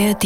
ARD.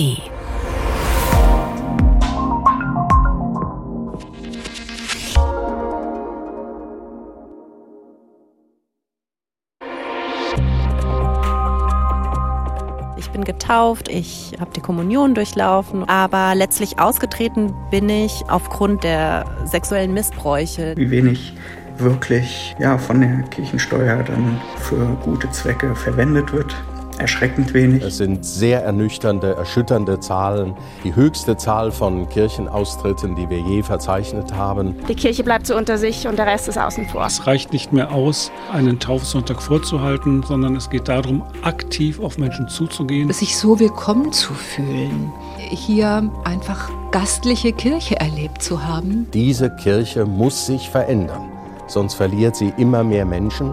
Ich bin getauft, ich habe die Kommunion durchlaufen, aber letztlich ausgetreten bin ich aufgrund der sexuellen Missbräuche. Wie wenig wirklich ja, von der Kirchensteuer dann für gute Zwecke verwendet wird erschreckend wenig. Es sind sehr ernüchternde, erschütternde Zahlen. Die höchste Zahl von Kirchenaustritten, die wir je verzeichnet haben. Die Kirche bleibt so unter sich und der Rest ist außen vor. Es reicht nicht mehr aus, einen Taufsonntag vorzuhalten, sondern es geht darum, aktiv auf Menschen zuzugehen. Sich so willkommen zu fühlen, hier einfach gastliche Kirche erlebt zu haben. Diese Kirche muss sich verändern, sonst verliert sie immer mehr Menschen.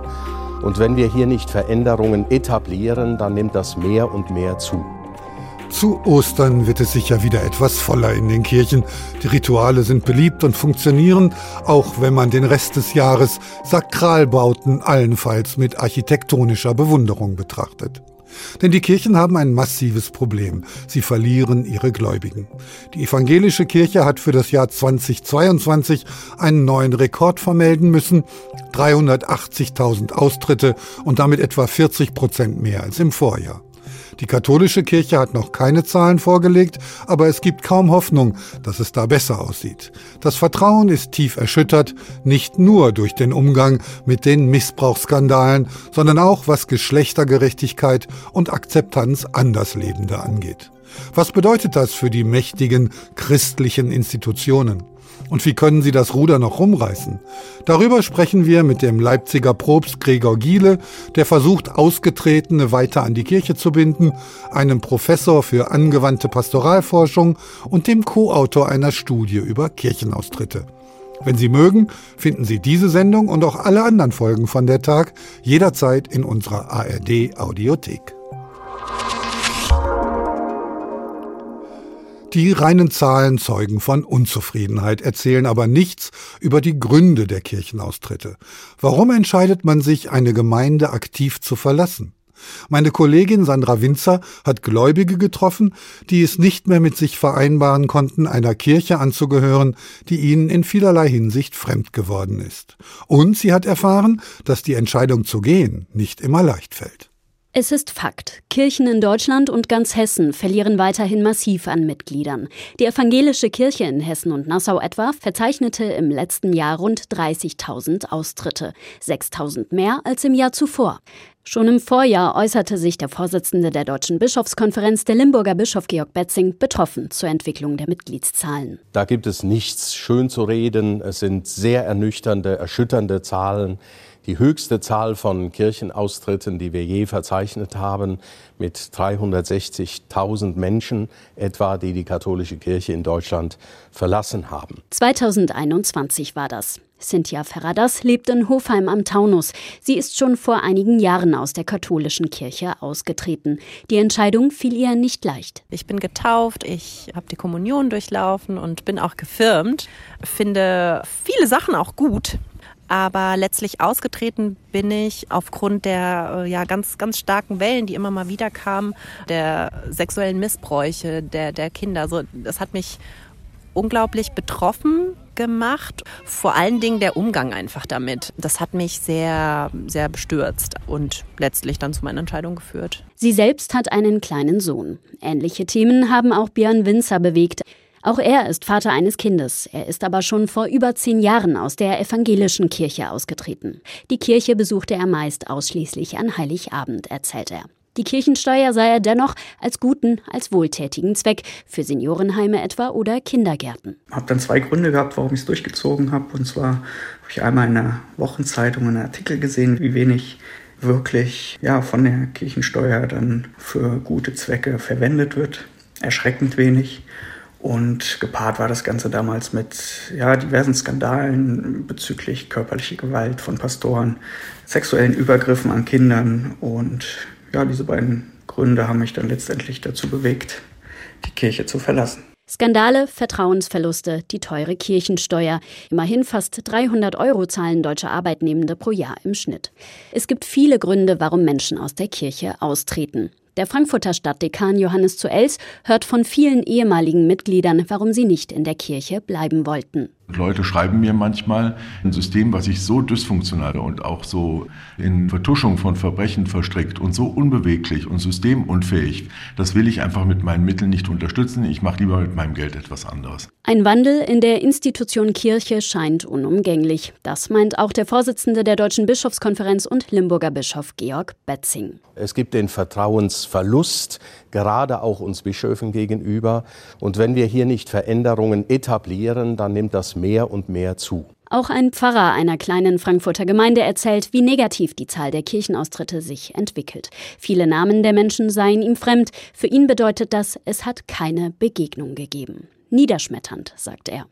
Und wenn wir hier nicht Veränderungen etablieren, dann nimmt das mehr und mehr zu. Zu Ostern wird es sicher wieder etwas voller in den Kirchen. Die Rituale sind beliebt und funktionieren, auch wenn man den Rest des Jahres Sakralbauten allenfalls mit architektonischer Bewunderung betrachtet. Denn die Kirchen haben ein massives Problem. Sie verlieren ihre Gläubigen. Die evangelische Kirche hat für das Jahr 2022 einen neuen Rekord vermelden müssen. 380.000 Austritte und damit etwa 40 Prozent mehr als im Vorjahr. Die katholische Kirche hat noch keine Zahlen vorgelegt, aber es gibt kaum Hoffnung, dass es da besser aussieht. Das Vertrauen ist tief erschüttert, nicht nur durch den Umgang mit den Missbrauchsskandalen, sondern auch was Geschlechtergerechtigkeit und Akzeptanz Anderslebender angeht. Was bedeutet das für die mächtigen christlichen Institutionen? Und wie können sie das Ruder noch rumreißen? Darüber sprechen wir mit dem Leipziger Propst Gregor Giele, der versucht, Ausgetretene weiter an die Kirche zu binden, einem Professor für angewandte Pastoralforschung und dem Co-Autor einer Studie über Kirchenaustritte. Wenn Sie mögen, finden Sie diese Sendung und auch alle anderen Folgen von der Tag jederzeit in unserer ARD Audiothek. Die reinen Zahlen zeugen von Unzufriedenheit, erzählen aber nichts über die Gründe der Kirchenaustritte. Warum entscheidet man sich, eine Gemeinde aktiv zu verlassen? Meine Kollegin Sandra Winzer hat Gläubige getroffen, die es nicht mehr mit sich vereinbaren konnten, einer Kirche anzugehören, die ihnen in vielerlei Hinsicht fremd geworden ist. Und sie hat erfahren, dass die Entscheidung zu gehen nicht immer leicht fällt. Es ist Fakt. Kirchen in Deutschland und ganz Hessen verlieren weiterhin massiv an Mitgliedern. Die evangelische Kirche in Hessen und Nassau etwa verzeichnete im letzten Jahr rund 30.000 Austritte. 6.000 mehr als im Jahr zuvor. Schon im Vorjahr äußerte sich der Vorsitzende der Deutschen Bischofskonferenz, der Limburger Bischof Georg Betzing, betroffen zur Entwicklung der Mitgliedszahlen. Da gibt es nichts schön zu reden. Es sind sehr ernüchternde, erschütternde Zahlen die höchste Zahl von Kirchenaustritten, die wir je verzeichnet haben, mit 360.000 Menschen etwa, die die katholische Kirche in Deutschland verlassen haben. 2021 war das. Cynthia Ferradas lebt in Hofheim am Taunus. Sie ist schon vor einigen Jahren aus der katholischen Kirche ausgetreten. Die Entscheidung fiel ihr nicht leicht. Ich bin getauft, ich habe die Kommunion durchlaufen und bin auch gefirmt. Finde viele Sachen auch gut, aber letztlich ausgetreten bin ich aufgrund der äh, ja, ganz, ganz starken Wellen, die immer mal wieder kamen, der sexuellen Missbräuche der, der Kinder. Also, das hat mich unglaublich betroffen gemacht. Vor allen Dingen der Umgang einfach damit. Das hat mich sehr, sehr bestürzt und letztlich dann zu meiner Entscheidung geführt. Sie selbst hat einen kleinen Sohn. Ähnliche Themen haben auch Björn Winzer bewegt. Auch er ist Vater eines Kindes. Er ist aber schon vor über zehn Jahren aus der evangelischen Kirche ausgetreten. Die Kirche besuchte er meist ausschließlich an Heiligabend, erzählt er. Die Kirchensteuer sah er dennoch als guten, als wohltätigen Zweck für Seniorenheime etwa oder Kindergärten. Ich habe dann zwei Gründe gehabt, warum ich es durchgezogen habe. Und zwar habe ich einmal in einer Wochenzeitung einen Artikel gesehen, wie wenig wirklich ja, von der Kirchensteuer dann für gute Zwecke verwendet wird. Erschreckend wenig. Und gepaart war das Ganze damals mit ja, diversen Skandalen bezüglich körperlicher Gewalt von Pastoren, sexuellen Übergriffen an Kindern. Und ja, diese beiden Gründe haben mich dann letztendlich dazu bewegt, die Kirche zu verlassen. Skandale, Vertrauensverluste, die teure Kirchensteuer. Immerhin fast 300 Euro zahlen deutsche Arbeitnehmende pro Jahr im Schnitt. Es gibt viele Gründe, warum Menschen aus der Kirche austreten. Der Frankfurter Stadtdekan Johannes zu Els hört von vielen ehemaligen Mitgliedern, warum sie nicht in der Kirche bleiben wollten. Leute schreiben mir manchmal, ein System, was sich so dysfunktional und auch so in Vertuschung von Verbrechen verstrickt und so unbeweglich und systemunfähig, das will ich einfach mit meinen Mitteln nicht unterstützen. Ich mache lieber mit meinem Geld etwas anderes. Ein Wandel in der Institution Kirche scheint unumgänglich. Das meint auch der Vorsitzende der Deutschen Bischofskonferenz und Limburger Bischof Georg Betzing. Es gibt den Vertrauensverlust, gerade auch uns Bischöfen gegenüber. Und wenn wir hier nicht Veränderungen etablieren, dann nimmt das mehr und mehr zu. Auch ein Pfarrer einer kleinen Frankfurter Gemeinde erzählt, wie negativ die Zahl der Kirchenaustritte sich entwickelt. Viele Namen der Menschen seien ihm fremd. Für ihn bedeutet das, es hat keine Begegnung gegeben. Niederschmetternd, sagt er.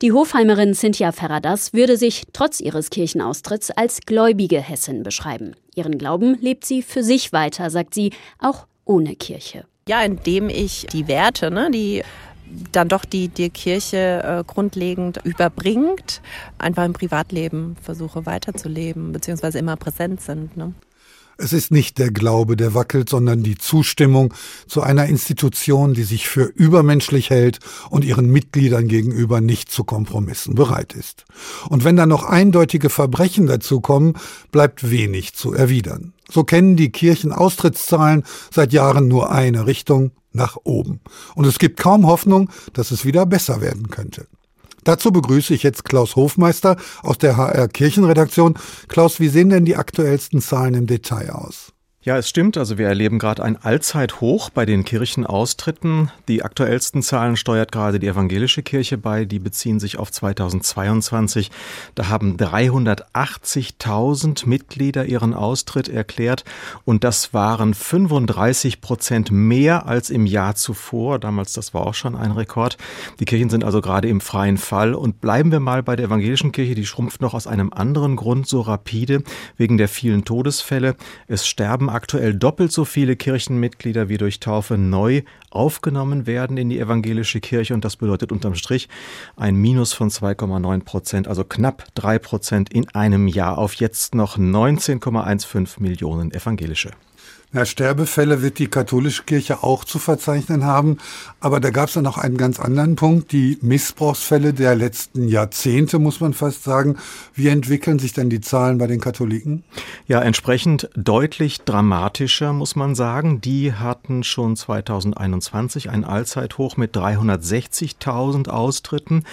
Die Hofheimerin Cynthia Ferradas würde sich trotz ihres Kirchenaustritts als gläubige Hessin beschreiben. Ihren Glauben lebt sie für sich weiter, sagt sie, auch ohne Kirche. Ja, indem ich die Werte, ne, die dann doch die, die Kirche äh, grundlegend überbringt, einfach im Privatleben versuche weiterzuleben, beziehungsweise immer präsent sind. Ne? Es ist nicht der Glaube, der wackelt, sondern die Zustimmung zu einer Institution, die sich für übermenschlich hält und ihren Mitgliedern gegenüber nicht zu Kompromissen bereit ist. Und wenn dann noch eindeutige Verbrechen dazukommen, bleibt wenig zu erwidern. So kennen die Kirchenaustrittszahlen seit Jahren nur eine Richtung nach oben. Und es gibt kaum Hoffnung, dass es wieder besser werden könnte. Dazu begrüße ich jetzt Klaus Hofmeister aus der HR Kirchenredaktion. Klaus, wie sehen denn die aktuellsten Zahlen im Detail aus? Ja, es stimmt. Also wir erleben gerade ein Allzeithoch bei den Kirchenaustritten. Die aktuellsten Zahlen steuert gerade die evangelische Kirche bei. Die beziehen sich auf 2022. Da haben 380.000 Mitglieder ihren Austritt erklärt. Und das waren 35 Prozent mehr als im Jahr zuvor. Damals, das war auch schon ein Rekord. Die Kirchen sind also gerade im freien Fall. Und bleiben wir mal bei der evangelischen Kirche. Die schrumpft noch aus einem anderen Grund so rapide, wegen der vielen Todesfälle. Es sterben aktuell doppelt so viele Kirchenmitglieder wie durch Taufe neu aufgenommen werden in die evangelische Kirche und das bedeutet unterm Strich ein Minus von 2,9 Prozent, also knapp drei Prozent in einem Jahr auf jetzt noch 19,15 Millionen evangelische. Na, Sterbefälle wird die katholische Kirche auch zu verzeichnen haben. Aber da gab es dann noch einen ganz anderen Punkt, die Missbrauchsfälle der letzten Jahrzehnte, muss man fast sagen. Wie entwickeln sich denn die Zahlen bei den Katholiken? Ja, entsprechend deutlich dramatischer, muss man sagen. Die hatten schon 2021 ein Allzeithoch mit 360.000 Austritten.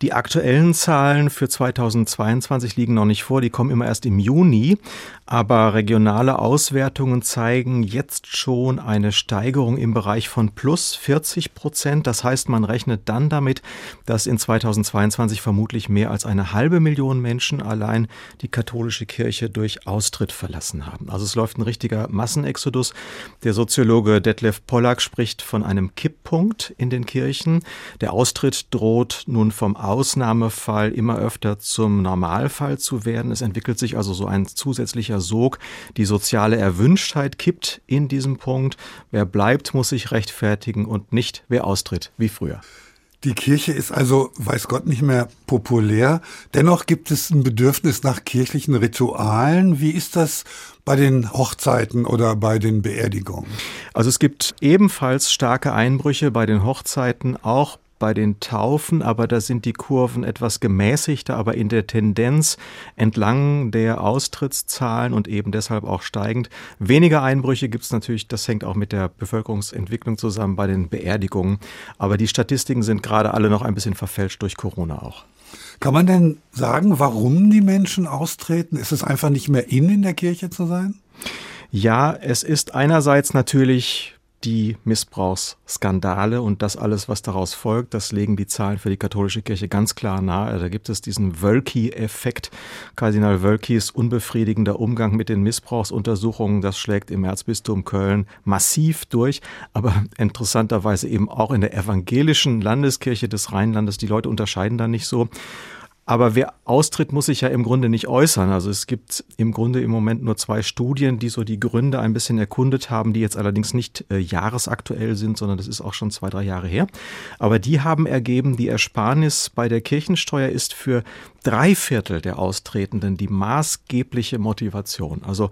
Die aktuellen Zahlen für 2022 liegen noch nicht vor. Die kommen immer erst im Juni. Aber regionale Auswertungen zeigen jetzt schon eine Steigerung im Bereich von plus 40 Prozent. Das heißt, man rechnet dann damit, dass in 2022 vermutlich mehr als eine halbe Million Menschen allein die katholische Kirche durch Austritt verlassen haben. Also es läuft ein richtiger Massenexodus. Der Soziologe Detlef Pollack spricht von einem Kipppunkt in den Kirchen. Der Austritt droht nun vom Ausnahmefall immer öfter zum Normalfall zu werden. Es entwickelt sich also so ein zusätzlicher ziemlicher Sog. Die soziale Erwünschtheit kippt in diesem Punkt. Wer bleibt, muss sich rechtfertigen und nicht wer austritt, wie früher. Die Kirche ist also, weiß Gott, nicht mehr populär. Dennoch gibt es ein Bedürfnis nach kirchlichen Ritualen. Wie ist das bei den Hochzeiten oder bei den Beerdigungen? Also es gibt ebenfalls starke Einbrüche bei den Hochzeiten, auch bei den Taufen, aber da sind die Kurven etwas gemäßigter, aber in der Tendenz entlang der Austrittszahlen und eben deshalb auch steigend. Weniger Einbrüche gibt es natürlich, das hängt auch mit der Bevölkerungsentwicklung zusammen bei den Beerdigungen, aber die Statistiken sind gerade alle noch ein bisschen verfälscht durch Corona auch. Kann man denn sagen, warum die Menschen austreten? Ist es einfach nicht mehr in in der Kirche zu sein? Ja, es ist einerseits natürlich die Missbrauchsskandale und das alles, was daraus folgt, das legen die Zahlen für die katholische Kirche ganz klar nahe. Da gibt es diesen Wölki-Effekt. Kardinal Wölkis unbefriedigender Umgang mit den Missbrauchsuntersuchungen, das schlägt im Erzbistum Köln massiv durch, aber interessanterweise eben auch in der evangelischen Landeskirche des Rheinlandes. Die Leute unterscheiden da nicht so. Aber wer austritt, muss sich ja im Grunde nicht äußern. Also es gibt im Grunde im Moment nur zwei Studien, die so die Gründe ein bisschen erkundet haben, die jetzt allerdings nicht äh, jahresaktuell sind, sondern das ist auch schon zwei, drei Jahre her. Aber die haben ergeben, die Ersparnis bei der Kirchensteuer ist für drei Viertel der Austretenden die maßgebliche Motivation. Also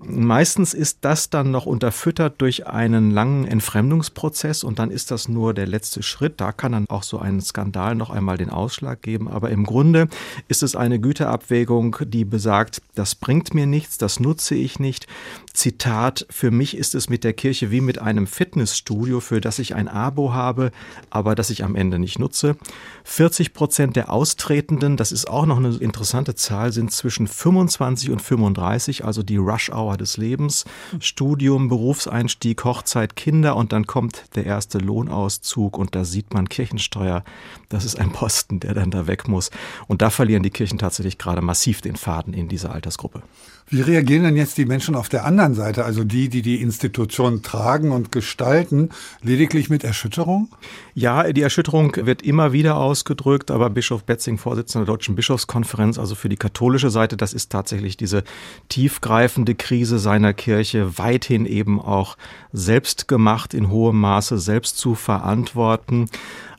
Meistens ist das dann noch unterfüttert durch einen langen Entfremdungsprozess und dann ist das nur der letzte Schritt. Da kann dann auch so ein Skandal noch einmal den Ausschlag geben. Aber im Grunde ist es eine Güterabwägung, die besagt, das bringt mir nichts, das nutze ich nicht. Zitat, für mich ist es mit der Kirche wie mit einem Fitnessstudio, für das ich ein Abo habe, aber das ich am Ende nicht nutze. 40 Prozent der Austretenden, das ist auch noch eine interessante Zahl, sind zwischen 25 und 35, also die Rush-Hour des Lebens. Studium, Berufseinstieg, Hochzeit, Kinder und dann kommt der erste Lohnauszug und da sieht man Kirchensteuer. Das ist ein Posten, der dann da weg muss. Und da verlieren die Kirchen tatsächlich gerade massiv den Faden in dieser Altersgruppe. Wie reagieren denn jetzt die Menschen auf der anderen Seite, also die, die die Institution tragen und gestalten, lediglich mit Erschütterung? Ja, die Erschütterung wird immer wieder ausgedrückt, aber Bischof Betzing, Vorsitzender der Deutschen Bischofskonferenz, also für die katholische Seite, das ist tatsächlich diese tiefgreifende Krise seiner Kirche, weithin eben auch selbst gemacht, in hohem Maße selbst zu verantworten.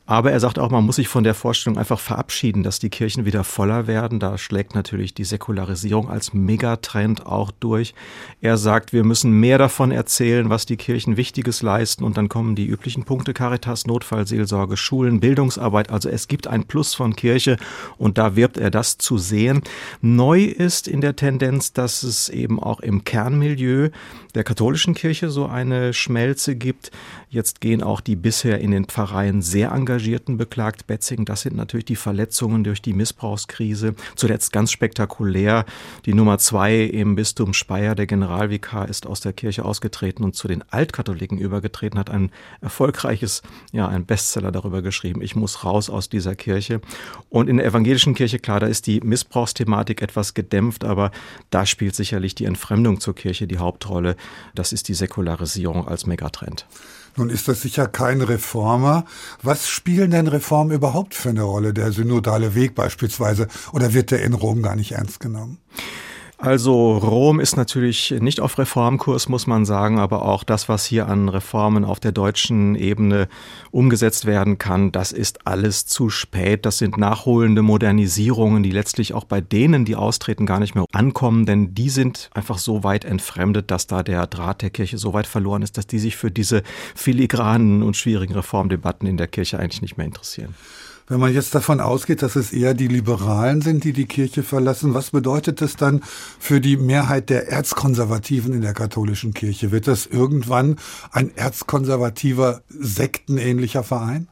Aber er sagt auch, man muss sich von der Vorstellung einfach verabschieden, dass die Kirchen wieder voller werden. Da schlägt natürlich die Säkularisierung als Megatrend auch durch. Er sagt, wir müssen mehr davon erzählen, was die Kirchen Wichtiges leisten. Und dann kommen die üblichen Punkte Caritas, Notfallseelsorge, Schulen, Bildungsarbeit. Also es gibt ein Plus von Kirche und da wirbt er das zu sehen. Neu ist in der Tendenz, dass es eben auch im Kernmilieu der katholischen Kirche so eine Schmelze gibt. Jetzt gehen auch die bisher in den Pfarreien sehr Engagierten beklagt Betzing. Das sind natürlich die Verletzungen durch die Missbrauchskrise. Zuletzt ganz spektakulär. Die Nummer zwei im Bistum Speyer, der Generalvikar, ist aus der Kirche ausgetreten und zu den Altkatholiken übergetreten, hat ein erfolgreiches, ja, ein Bestseller darüber geschrieben. Ich muss raus aus dieser Kirche. Und in der evangelischen Kirche, klar, da ist die Missbrauchsthematik etwas gedämpft, aber da spielt sicherlich die Entfremdung zur Kirche die Hauptrolle. Das ist die Säkularisierung als Megatrend. Nun ist das sicher kein Reformer. Was spielen denn Reformen überhaupt für eine Rolle? Der synodale Weg beispielsweise. Oder wird der in Rom gar nicht ernst genommen? Also Rom ist natürlich nicht auf Reformkurs, muss man sagen, aber auch das, was hier an Reformen auf der deutschen Ebene umgesetzt werden kann, das ist alles zu spät. Das sind nachholende Modernisierungen, die letztlich auch bei denen, die austreten, gar nicht mehr ankommen, denn die sind einfach so weit entfremdet, dass da der Draht der Kirche so weit verloren ist, dass die sich für diese filigranen und schwierigen Reformdebatten in der Kirche eigentlich nicht mehr interessieren. Wenn man jetzt davon ausgeht, dass es eher die Liberalen sind, die die Kirche verlassen, was bedeutet das dann für die Mehrheit der Erzkonservativen in der katholischen Kirche? Wird das irgendwann ein erzkonservativer, sektenähnlicher Verein?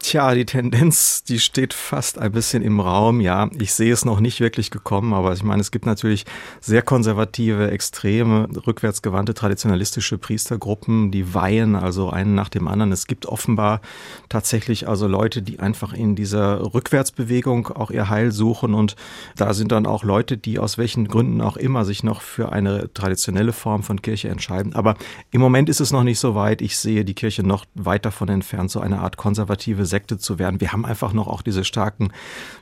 Tja, die Tendenz, die steht fast ein bisschen im Raum. Ja, ich sehe es noch nicht wirklich gekommen, aber ich meine, es gibt natürlich sehr konservative, extreme, rückwärtsgewandte, traditionalistische Priestergruppen, die weihen also einen nach dem anderen. Es gibt offenbar tatsächlich also Leute, die einfach in dieser Rückwärtsbewegung auch ihr Heil suchen und da sind dann auch Leute, die aus welchen Gründen auch immer sich noch für eine traditionelle Form von Kirche entscheiden. Aber im Moment ist es noch nicht so weit. Ich sehe die Kirche noch weit davon entfernt, so eine Art konservative Sekte zu werden. Wir haben einfach noch auch diese starken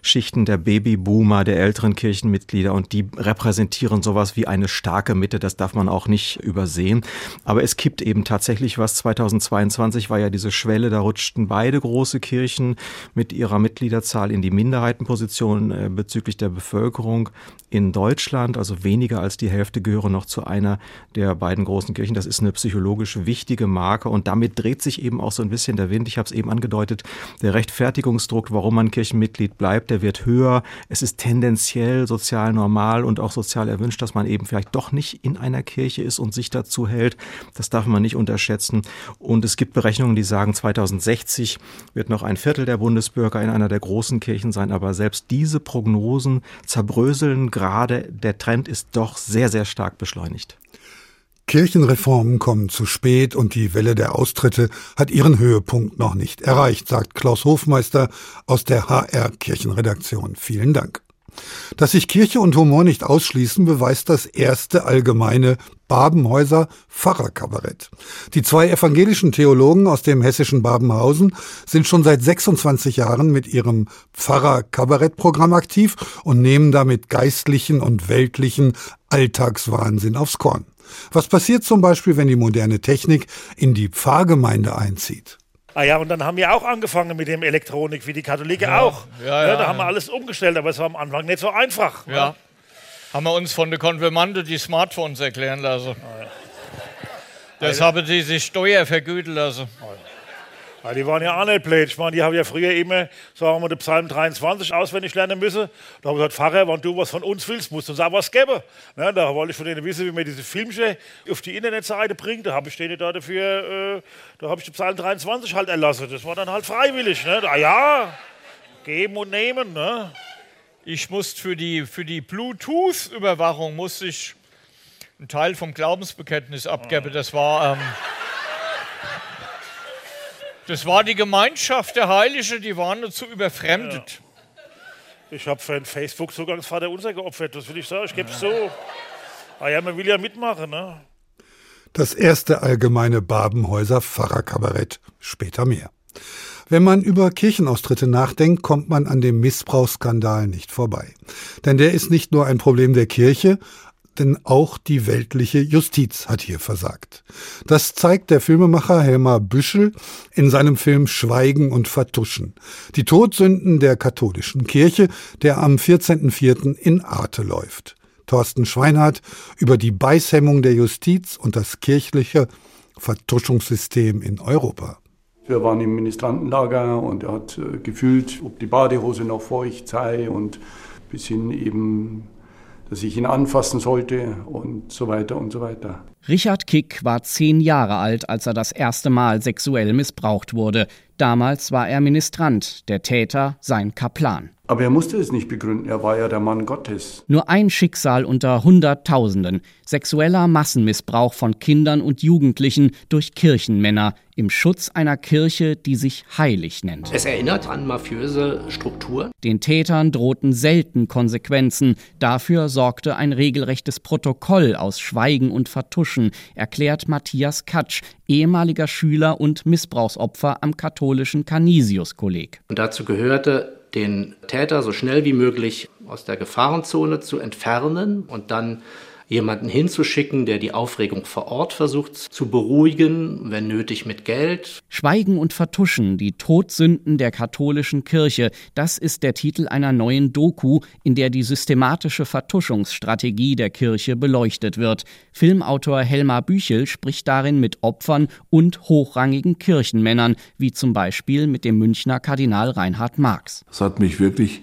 Schichten der Babyboomer, der älteren Kirchenmitglieder und die repräsentieren sowas wie eine starke Mitte. Das darf man auch nicht übersehen. Aber es kippt eben tatsächlich was. 2022 war ja diese Schwelle, da rutschten beide große Kirchen mit ihrer Mitgliederzahl in die Minderheitenposition äh, bezüglich der Bevölkerung in Deutschland. Also weniger als die Hälfte gehören noch zu einer der beiden großen Kirchen. Das ist eine psychologisch wichtige Marke und damit dreht sich eben auch so ein bisschen der Wind. Ich habe es eben angedeutet, der Rechtfertigungsdruck, warum man Kirchenmitglied bleibt, der wird höher. Es ist tendenziell sozial normal und auch sozial erwünscht, dass man eben vielleicht doch nicht in einer Kirche ist und sich dazu hält. Das darf man nicht unterschätzen. Und es gibt Berechnungen, die sagen, 2060 wird noch ein Viertel der Bundesbürger in einer der großen Kirchen sein. Aber selbst diese Prognosen zerbröseln gerade. Der Trend ist doch sehr, sehr stark beschleunigt. Kirchenreformen kommen zu spät und die Welle der Austritte hat ihren Höhepunkt noch nicht erreicht, sagt Klaus Hofmeister aus der HR Kirchenredaktion. Vielen Dank. Dass sich Kirche und Humor nicht ausschließen, beweist das erste allgemeine Babenhäuser Pfarrerkabarett. Die zwei evangelischen Theologen aus dem hessischen Babenhausen sind schon seit 26 Jahren mit ihrem Pfarrerkabarettprogramm aktiv und nehmen damit geistlichen und weltlichen Alltagswahnsinn aufs Korn. Was passiert zum Beispiel, wenn die moderne Technik in die Pfarrgemeinde einzieht? Ah ja, und dann haben wir auch angefangen mit dem Elektronik, wie die Katholiken ja. auch. Ja, ja, ja, da haben wir alles umgestellt, aber es war am Anfang nicht so einfach. Ja. haben wir uns von der Konfirmande die Smartphones erklären lassen. Das haben die sich Steuer vergüten lassen. Ja, die waren ja auch nicht blöd. Ich meine, die haben ja früher immer, sagen wir, den Psalm 23 auswendig lernen müssen. Da habe ich gesagt, Pfarrer, wenn du was von uns willst, musst du uns auch was geben. Ja, da wollte ich von denen wissen, wie man diese Filmchen auf die Internetseite bringt. Da habe ich denen da dafür, äh, da habe ich den Psalm 23 halt erlassen. Das war dann halt freiwillig. Ne? Ah ja, geben und nehmen. Ne? Ich musste für die, für die Bluetooth-Überwachung musste ich einen Teil vom Glaubensbekenntnis abgeben. Das war... Ähm, das war die Gemeinschaft der Heiligen, die waren dazu überfremdet. Ja. Ich habe für einen Facebook-Zugangsvater unser geopfert, das will ich sagen. Ich gebe es so. Ah ja, man will ja mitmachen, ne? Das erste allgemeine Babenhäuser Pfarrerkabarett. Später mehr. Wenn man über Kirchenaustritte nachdenkt, kommt man an dem Missbrauchsskandal nicht vorbei. Denn der ist nicht nur ein Problem der Kirche, denn auch die weltliche Justiz hat hier versagt. Das zeigt der Filmemacher Helmar Büschel in seinem Film Schweigen und Vertuschen. Die Todsünden der katholischen Kirche, der am 14.04. in Arte läuft. Thorsten Schweinhardt über die Beißhemmung der Justiz und das kirchliche Vertuschungssystem in Europa. Wir waren im Ministrantenlager und er hat äh, gefühlt, ob die Badehose noch feucht sei und bis hin eben dass ich ihn anfassen sollte und so weiter und so weiter. Richard Kick war zehn Jahre alt, als er das erste Mal sexuell missbraucht wurde. Damals war er Ministrant, der Täter sein Kaplan. Aber er musste es nicht begründen, er war ja der Mann Gottes. Nur ein Schicksal unter Hunderttausenden. Sexueller Massenmissbrauch von Kindern und Jugendlichen durch Kirchenmänner im Schutz einer Kirche, die sich heilig nennt. Es erinnert an mafiöse Strukturen. Den Tätern drohten selten Konsequenzen. Dafür sorgte ein regelrechtes Protokoll aus Schweigen und Vertuschen, erklärt Matthias Katsch, ehemaliger Schüler und Missbrauchsopfer am katholischen Canisius-Kolleg. Und dazu gehörte den Täter so schnell wie möglich aus der Gefahrenzone zu entfernen und dann jemanden hinzuschicken, der die Aufregung vor Ort versucht zu beruhigen, wenn nötig mit Geld. Schweigen und Vertuschen, die Todsünden der katholischen Kirche, das ist der Titel einer neuen Doku, in der die systematische Vertuschungsstrategie der Kirche beleuchtet wird. Filmautor Helmar Büchel spricht darin mit Opfern und hochrangigen Kirchenmännern, wie zum Beispiel mit dem Münchner Kardinal Reinhard Marx. Das hat mich wirklich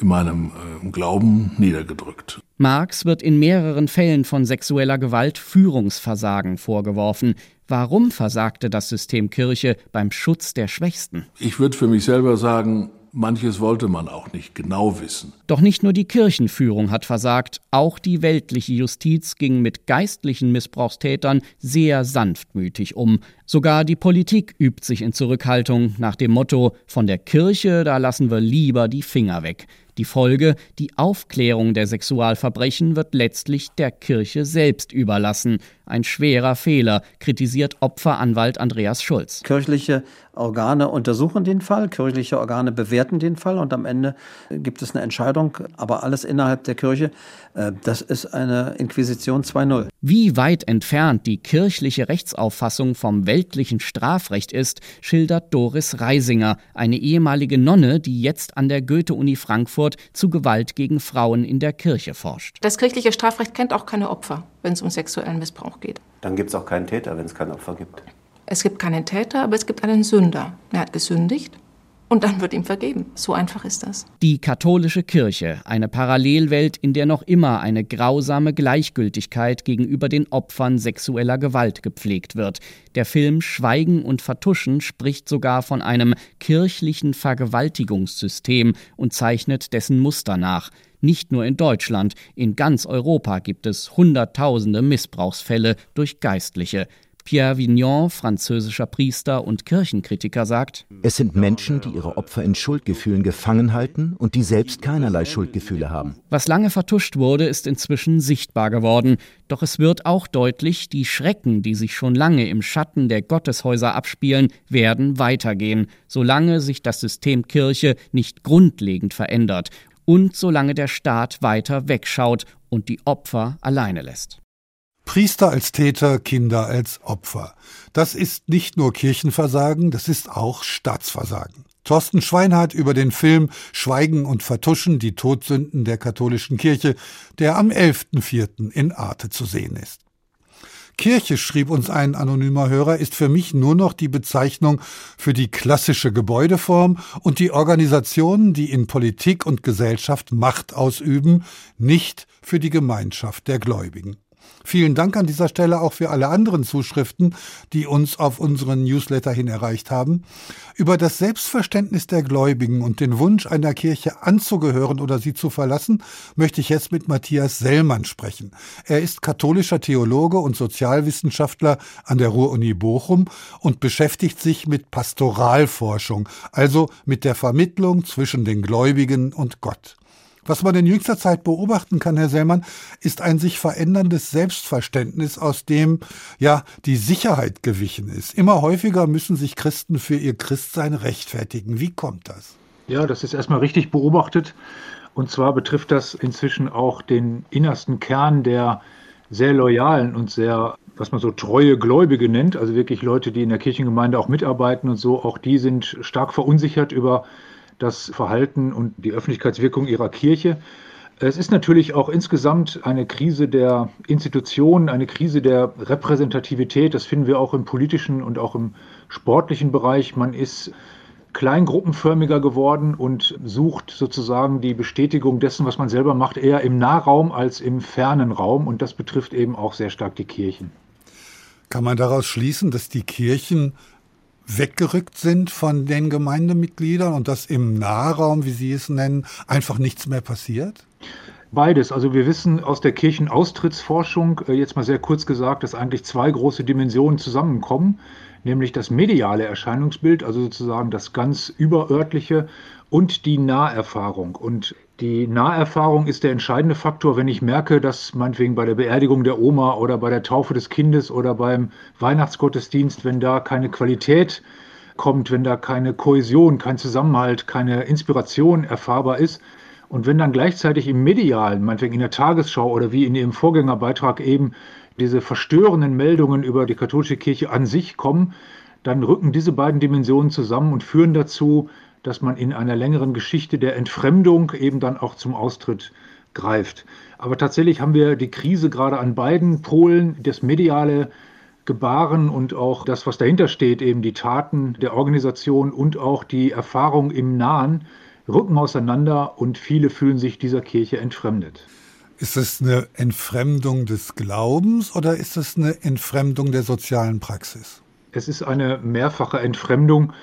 in meinem äh, Glauben niedergedrückt. Marx wird in mehreren Fällen von sexueller Gewalt Führungsversagen vorgeworfen. Warum versagte das System Kirche beim Schutz der Schwächsten? Ich würde für mich selber sagen, manches wollte man auch nicht genau wissen. Doch nicht nur die Kirchenführung hat versagt, auch die weltliche Justiz ging mit geistlichen Missbrauchstätern sehr sanftmütig um. Sogar die Politik übt sich in Zurückhaltung nach dem Motto, von der Kirche, da lassen wir lieber die Finger weg. Die Folge, die Aufklärung der Sexualverbrechen wird letztlich der Kirche selbst überlassen. Ein schwerer Fehler, kritisiert Opferanwalt Andreas Schulz. Kirchliche Organe untersuchen den Fall, kirchliche Organe bewerten den Fall und am Ende gibt es eine Entscheidung, aber alles innerhalb der Kirche. Äh, das ist eine Inquisition 2.0. Wie weit entfernt die kirchliche Rechtsauffassung vom weltlichen Strafrecht ist, schildert Doris Reisinger, eine ehemalige Nonne, die jetzt an der Goethe-Uni Frankfurt zu Gewalt gegen Frauen in der Kirche forscht. Das kirchliche Strafrecht kennt auch keine Opfer, wenn es um sexuellen Missbrauch geht. Dann gibt es auch keinen Täter, wenn es kein Opfer gibt. Es gibt keinen Täter, aber es gibt einen Sünder. Er hat gesündigt und dann wird ihm vergeben. So einfach ist das. Die katholische Kirche, eine Parallelwelt, in der noch immer eine grausame Gleichgültigkeit gegenüber den Opfern sexueller Gewalt gepflegt wird. Der Film Schweigen und Vertuschen spricht sogar von einem kirchlichen Vergewaltigungssystem und zeichnet dessen Muster nach. Nicht nur in Deutschland, in ganz Europa gibt es Hunderttausende Missbrauchsfälle durch Geistliche. Pierre Vignon, französischer Priester und Kirchenkritiker, sagt: Es sind Menschen, die ihre Opfer in Schuldgefühlen gefangen halten und die selbst keinerlei Schuldgefühle haben. Was lange vertuscht wurde, ist inzwischen sichtbar geworden. Doch es wird auch deutlich, die Schrecken, die sich schon lange im Schatten der Gotteshäuser abspielen, werden weitergehen, solange sich das System Kirche nicht grundlegend verändert und solange der Staat weiter wegschaut und die Opfer alleine lässt. Priester als Täter, Kinder als Opfer. Das ist nicht nur Kirchenversagen, das ist auch Staatsversagen. Thorsten Schweinhardt über den Film Schweigen und Vertuschen, die Todsünden der katholischen Kirche, der am 11.04. in Arte zu sehen ist. Kirche, schrieb uns ein anonymer Hörer, ist für mich nur noch die Bezeichnung für die klassische Gebäudeform und die Organisationen, die in Politik und Gesellschaft Macht ausüben, nicht für die Gemeinschaft der Gläubigen. Vielen Dank an dieser Stelle auch für alle anderen Zuschriften, die uns auf unseren Newsletter hin erreicht haben. Über das Selbstverständnis der Gläubigen und den Wunsch einer Kirche anzugehören oder sie zu verlassen, möchte ich jetzt mit Matthias Sellmann sprechen. Er ist katholischer Theologe und Sozialwissenschaftler an der Ruhr-Uni Bochum und beschäftigt sich mit Pastoralforschung, also mit der Vermittlung zwischen den Gläubigen und Gott. Was man in jüngster Zeit beobachten kann, Herr Sellmann, ist ein sich veränderndes Selbstverständnis, aus dem ja die Sicherheit gewichen ist. Immer häufiger müssen sich Christen für ihr Christsein rechtfertigen. Wie kommt das? Ja, das ist erstmal richtig beobachtet. Und zwar betrifft das inzwischen auch den innersten Kern der sehr loyalen und sehr, was man so treue Gläubige nennt, also wirklich Leute, die in der Kirchengemeinde auch mitarbeiten und so, auch die sind stark verunsichert über das Verhalten und die Öffentlichkeitswirkung ihrer Kirche. Es ist natürlich auch insgesamt eine Krise der Institutionen, eine Krise der Repräsentativität. Das finden wir auch im politischen und auch im sportlichen Bereich. Man ist kleingruppenförmiger geworden und sucht sozusagen die Bestätigung dessen, was man selber macht, eher im Nahraum als im fernen Raum. Und das betrifft eben auch sehr stark die Kirchen. Kann man daraus schließen, dass die Kirchen weggerückt sind von den Gemeindemitgliedern und dass im Nahraum, wie Sie es nennen, einfach nichts mehr passiert? Beides. Also wir wissen aus der Kirchenaustrittsforschung, äh, jetzt mal sehr kurz gesagt, dass eigentlich zwei große Dimensionen zusammenkommen, nämlich das mediale Erscheinungsbild, also sozusagen das ganz überörtliche und die Naherfahrung. Und die Naherfahrung ist der entscheidende Faktor, wenn ich merke, dass meinetwegen bei der Beerdigung der Oma oder bei der Taufe des Kindes oder beim Weihnachtsgottesdienst, wenn da keine Qualität kommt, wenn da keine Kohäsion, kein Zusammenhalt, keine Inspiration erfahrbar ist, und wenn dann gleichzeitig im Medialen, meinetwegen in der Tagesschau oder wie in Ihrem Vorgängerbeitrag eben diese verstörenden Meldungen über die katholische Kirche an sich kommen, dann rücken diese beiden Dimensionen zusammen und führen dazu, dass man in einer längeren Geschichte der Entfremdung eben dann auch zum Austritt greift. Aber tatsächlich haben wir die Krise gerade an beiden Polen, das mediale Gebaren und auch das, was dahinter steht, eben die Taten der Organisation und auch die Erfahrung im Nahen, rücken auseinander und viele fühlen sich dieser Kirche entfremdet. Ist es eine Entfremdung des Glaubens oder ist es eine Entfremdung der sozialen Praxis? Es ist eine mehrfache Entfremdung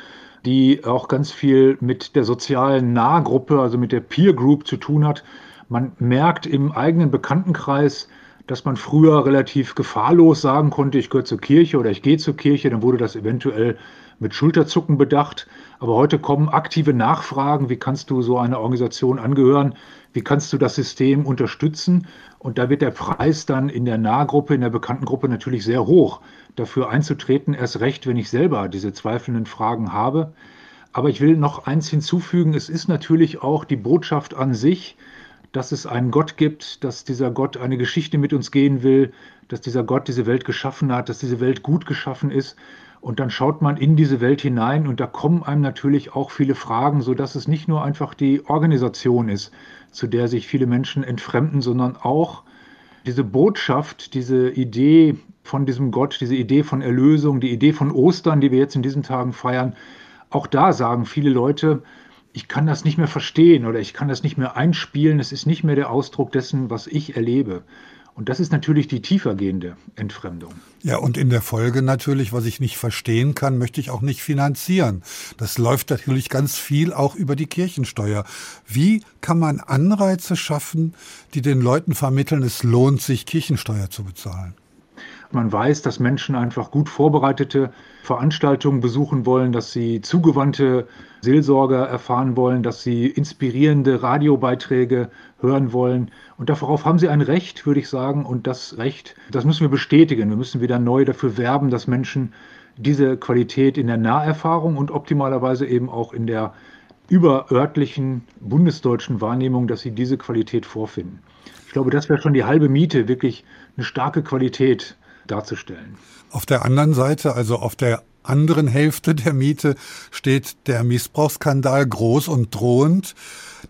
die auch ganz viel mit der sozialen Nahgruppe, also mit der Peer Group zu tun hat. Man merkt im eigenen Bekanntenkreis, dass man früher relativ gefahrlos sagen konnte, ich gehöre zur Kirche oder ich gehe zur Kirche, dann wurde das eventuell mit Schulterzucken bedacht. Aber heute kommen aktive Nachfragen, wie kannst du so einer Organisation angehören, wie kannst du das System unterstützen. Und da wird der Preis dann in der Nahgruppe, in der Bekanntengruppe natürlich sehr hoch dafür einzutreten, erst recht, wenn ich selber diese zweifelnden Fragen habe. Aber ich will noch eins hinzufügen, es ist natürlich auch die Botschaft an sich, dass es einen Gott gibt, dass dieser Gott eine Geschichte mit uns gehen will, dass dieser Gott diese Welt geschaffen hat, dass diese Welt gut geschaffen ist. Und dann schaut man in diese Welt hinein und da kommen einem natürlich auch viele Fragen, sodass es nicht nur einfach die Organisation ist, zu der sich viele Menschen entfremden, sondern auch diese Botschaft, diese Idee von diesem Gott, diese Idee von Erlösung, die Idee von Ostern, die wir jetzt in diesen Tagen feiern, auch da sagen viele Leute, ich kann das nicht mehr verstehen oder ich kann das nicht mehr einspielen, es ist nicht mehr der Ausdruck dessen, was ich erlebe. Und das ist natürlich die tiefergehende Entfremdung. Ja, und in der Folge natürlich, was ich nicht verstehen kann, möchte ich auch nicht finanzieren. Das läuft natürlich ganz viel auch über die Kirchensteuer. Wie kann man Anreize schaffen, die den Leuten vermitteln, es lohnt sich, Kirchensteuer zu bezahlen? Man weiß, dass Menschen einfach gut vorbereitete Veranstaltungen besuchen wollen, dass sie zugewandte Seelsorger erfahren wollen, dass sie inspirierende Radiobeiträge hören wollen. Und darauf haben sie ein Recht, würde ich sagen. Und das Recht, das müssen wir bestätigen. Wir müssen wieder neu dafür werben, dass Menschen diese Qualität in der Naherfahrung und optimalerweise eben auch in der überörtlichen bundesdeutschen Wahrnehmung, dass sie diese Qualität vorfinden. Ich glaube, das wäre schon die halbe Miete, wirklich eine starke Qualität darzustellen. Auf der anderen Seite, also auf der anderen Hälfte der Miete, steht der Missbrauchsskandal groß und drohend.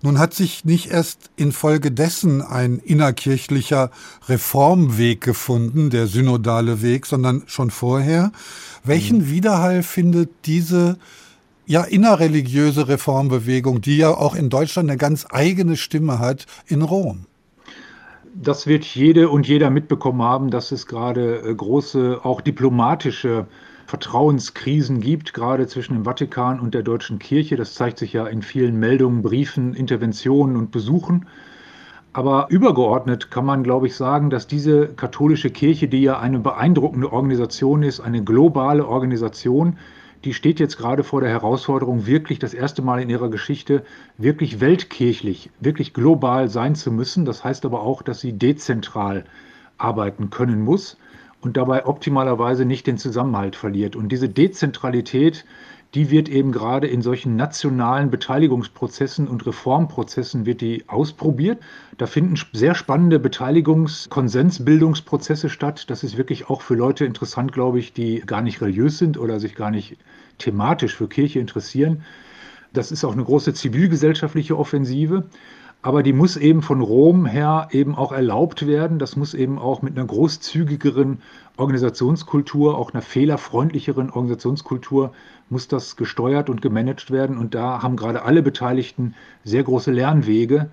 Nun hat sich nicht erst infolgedessen ein innerkirchlicher Reformweg gefunden, der synodale Weg, sondern schon vorher. Welchen mhm. Widerhall findet diese ja innerreligiöse Reformbewegung, die ja auch in Deutschland eine ganz eigene Stimme hat, in Rom? Das wird jede und jeder mitbekommen haben, dass es gerade äh, große, auch diplomatische Vertrauenskrisen gibt, gerade zwischen dem Vatikan und der deutschen Kirche. Das zeigt sich ja in vielen Meldungen, Briefen, Interventionen und Besuchen. Aber übergeordnet kann man, glaube ich, sagen, dass diese katholische Kirche, die ja eine beeindruckende Organisation ist, eine globale Organisation, die steht jetzt gerade vor der Herausforderung, wirklich das erste Mal in ihrer Geschichte wirklich weltkirchlich, wirklich global sein zu müssen. Das heißt aber auch, dass sie dezentral arbeiten können muss und dabei optimalerweise nicht den Zusammenhalt verliert. Und diese Dezentralität, die wird eben gerade in solchen nationalen Beteiligungsprozessen und Reformprozessen wird die ausprobiert. Da finden sehr spannende Beteiligungs-, Konsensbildungsprozesse statt. Das ist wirklich auch für Leute interessant, glaube ich, die gar nicht religiös sind oder sich gar nicht thematisch für Kirche interessieren. Das ist auch eine große zivilgesellschaftliche Offensive aber die muss eben von Rom her eben auch erlaubt werden. Das muss eben auch mit einer großzügigeren Organisationskultur, auch einer fehlerfreundlicheren Organisationskultur, muss das gesteuert und gemanagt werden. Und da haben gerade alle Beteiligten sehr große Lernwege,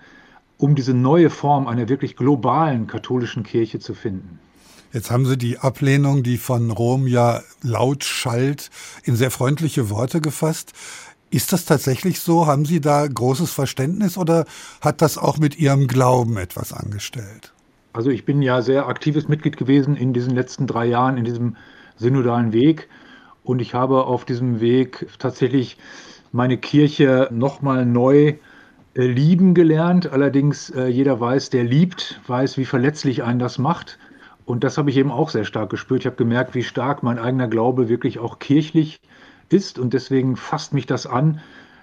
um diese neue Form einer wirklich globalen katholischen Kirche zu finden. Jetzt haben Sie die Ablehnung, die von Rom ja laut schallt, in sehr freundliche Worte gefasst. Ist das tatsächlich so? Haben Sie da großes Verständnis oder hat das auch mit Ihrem Glauben etwas angestellt? Also ich bin ja sehr aktives Mitglied gewesen in diesen letzten drei Jahren in diesem synodalen Weg und ich habe auf diesem Weg tatsächlich meine Kirche nochmal neu äh, lieben gelernt. Allerdings äh, jeder weiß, der liebt, weiß, wie verletzlich einen das macht. Und das habe ich eben auch sehr stark gespürt. Ich habe gemerkt, wie stark mein eigener Glaube wirklich auch kirchlich ist. Und deswegen fasst mich das an,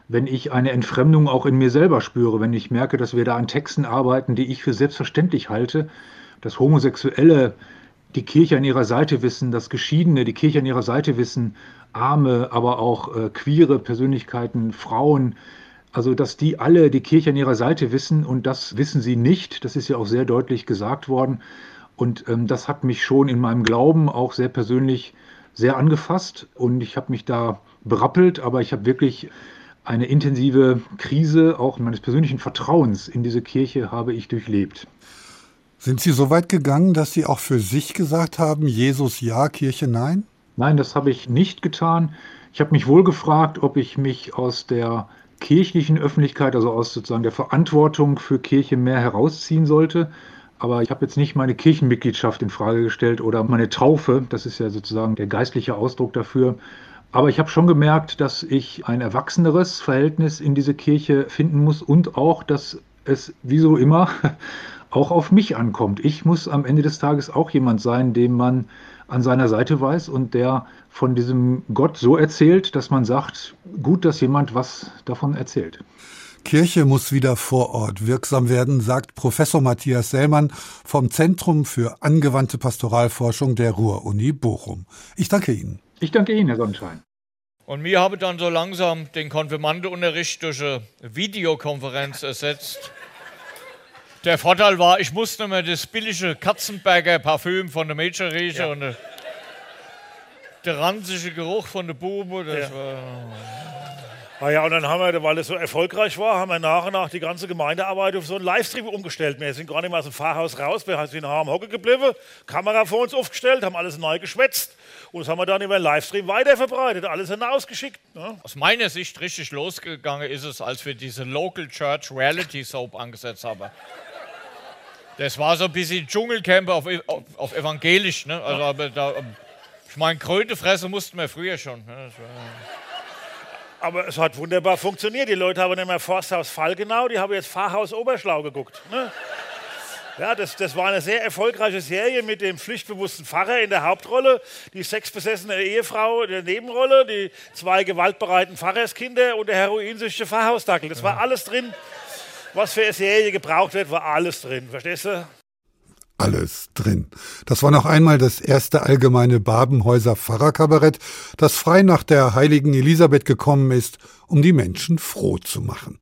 wenn ich eine Entfremdung auch in mir selber spüre, wenn ich merke, dass wir da an Texten arbeiten, die ich für selbstverständlich halte, dass Homosexuelle die Kirche an ihrer Seite wissen, dass Geschiedene die Kirche an ihrer Seite wissen, Arme, aber auch äh, queere Persönlichkeiten, Frauen, also dass die alle die Kirche an ihrer Seite wissen und das wissen sie nicht. Das ist ja auch sehr deutlich gesagt worden. Und ähm, das hat mich schon in meinem Glauben auch sehr persönlich sehr angefasst und ich habe mich da berappelt, aber ich habe wirklich eine intensive Krise auch meines persönlichen Vertrauens in diese Kirche habe ich durchlebt. Sind Sie so weit gegangen, dass Sie auch für sich gesagt haben, Jesus ja, Kirche nein? Nein, das habe ich nicht getan. Ich habe mich wohl gefragt, ob ich mich aus der kirchlichen Öffentlichkeit, also aus sozusagen der Verantwortung für Kirche mehr herausziehen sollte. Aber ich habe jetzt nicht meine Kirchenmitgliedschaft in Frage gestellt oder meine Taufe. Das ist ja sozusagen der geistliche Ausdruck dafür. Aber ich habe schon gemerkt, dass ich ein erwachseneres Verhältnis in diese Kirche finden muss und auch, dass es, wie so immer, auch auf mich ankommt. Ich muss am Ende des Tages auch jemand sein, dem man an seiner Seite weiß und der von diesem Gott so erzählt, dass man sagt, gut, dass jemand was davon erzählt. Kirche muss wieder vor Ort wirksam werden, sagt Professor Matthias Sellmann vom Zentrum für angewandte Pastoralforschung der Ruhr-Uni Bochum. Ich danke Ihnen. Ich danke Ihnen, Herr Sonnenschein. Und wir haben dann so langsam den Konfirmandeunterricht durch eine Videokonferenz ersetzt. Der Vorteil war, ich musste mir das billige Katzenberger Parfüm von der Mädchen riechen ja. und der, der ranzige Geruch von der Bube. Das ja. war. Ah und dann haben wir, weil es so erfolgreich war, haben wir nach und nach die ganze Gemeindearbeit auf so einen Livestream umgestellt. Wir sind gar nicht mehr aus dem Pfarrhaus raus, wir sind am Hocke geblieben, Kamera vor uns aufgestellt, haben alles neu geschwätzt und das haben wir dann über einen Livestream weiterverbreitet, alles hinausgeschickt. Ne? Aus meiner Sicht richtig losgegangen ist es, als wir diese Local Church Reality Soap angesetzt haben. Das war so ein bisschen Dschungelcamp auf, auf, auf evangelisch. Ne? Also, da, ich meine, Krötefresse mussten wir früher schon. Ne? Aber es hat wunderbar funktioniert. Die Leute haben nicht mehr Forsthaus Fallgenau, die haben jetzt Pfarrhaus Oberschlau geguckt. Ne? Ja, das, das war eine sehr erfolgreiche Serie mit dem pflichtbewussten Pfarrer in der Hauptrolle, die sexbesessene Ehefrau in der Nebenrolle, die zwei gewaltbereiten Pfarrerskinder und der heroinsüchtige Pfarrhausdackel. Das war alles drin. Was für eine Serie gebraucht wird, war alles drin. Verstehst du? Alles drin. Das war noch einmal das erste allgemeine Babenhäuser Pfarrerkabarett, das frei nach der heiligen Elisabeth gekommen ist, um die Menschen froh zu machen.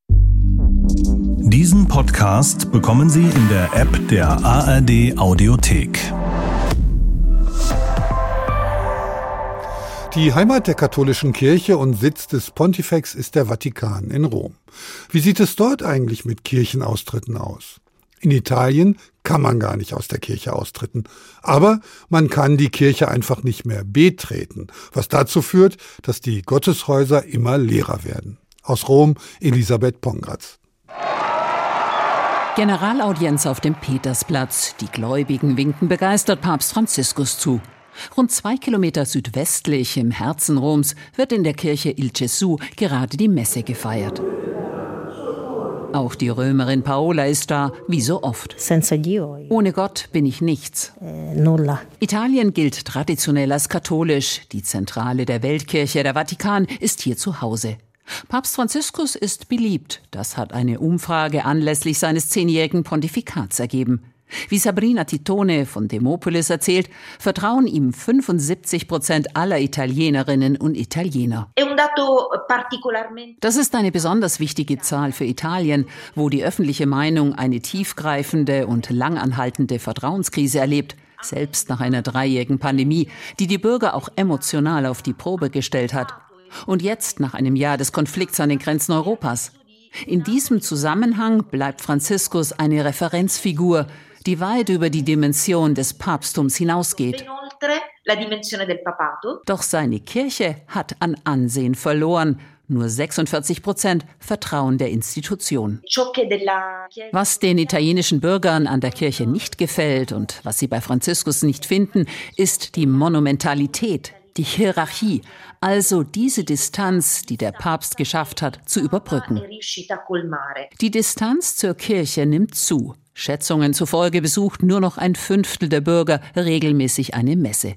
Diesen Podcast bekommen Sie in der App der ARD Audiothek. Die Heimat der katholischen Kirche und Sitz des Pontifex ist der Vatikan in Rom. Wie sieht es dort eigentlich mit Kirchenaustritten aus? In Italien kann man gar nicht aus der Kirche austreten. Aber man kann die Kirche einfach nicht mehr betreten, was dazu führt, dass die Gotteshäuser immer leerer werden. Aus Rom Elisabeth Pongratz. Generalaudienz auf dem Petersplatz. Die Gläubigen winken begeistert Papst Franziskus zu. Rund zwei Kilometer südwestlich im Herzen Roms wird in der Kirche Il Gesù gerade die Messe gefeiert. Auch die Römerin Paola ist da, wie so oft. Ohne Gott bin ich nichts. Eh, Italien gilt traditionell als katholisch. Die Zentrale der Weltkirche, der Vatikan, ist hier zu Hause. Papst Franziskus ist beliebt. Das hat eine Umfrage anlässlich seines zehnjährigen Pontifikats ergeben. Wie Sabrina Titone von Demopolis erzählt, vertrauen ihm 75 Prozent aller Italienerinnen und Italiener. Das ist eine besonders wichtige Zahl für Italien, wo die öffentliche Meinung eine tiefgreifende und langanhaltende Vertrauenskrise erlebt, selbst nach einer dreijährigen Pandemie, die die Bürger auch emotional auf die Probe gestellt hat. Und jetzt, nach einem Jahr des Konflikts an den Grenzen Europas. In diesem Zusammenhang bleibt Franziskus eine Referenzfigur, die weit über die Dimension des Papsttums hinausgeht. Doch seine Kirche hat an Ansehen verloren. Nur 46 Prozent vertrauen der Institution. Was den italienischen Bürgern an der Kirche nicht gefällt und was sie bei Franziskus nicht finden, ist die Monumentalität, die Hierarchie, also diese Distanz, die der Papst geschafft hat, zu überbrücken. Die Distanz zur Kirche nimmt zu. Schätzungen zufolge besucht nur noch ein Fünftel der Bürger regelmäßig eine Messe.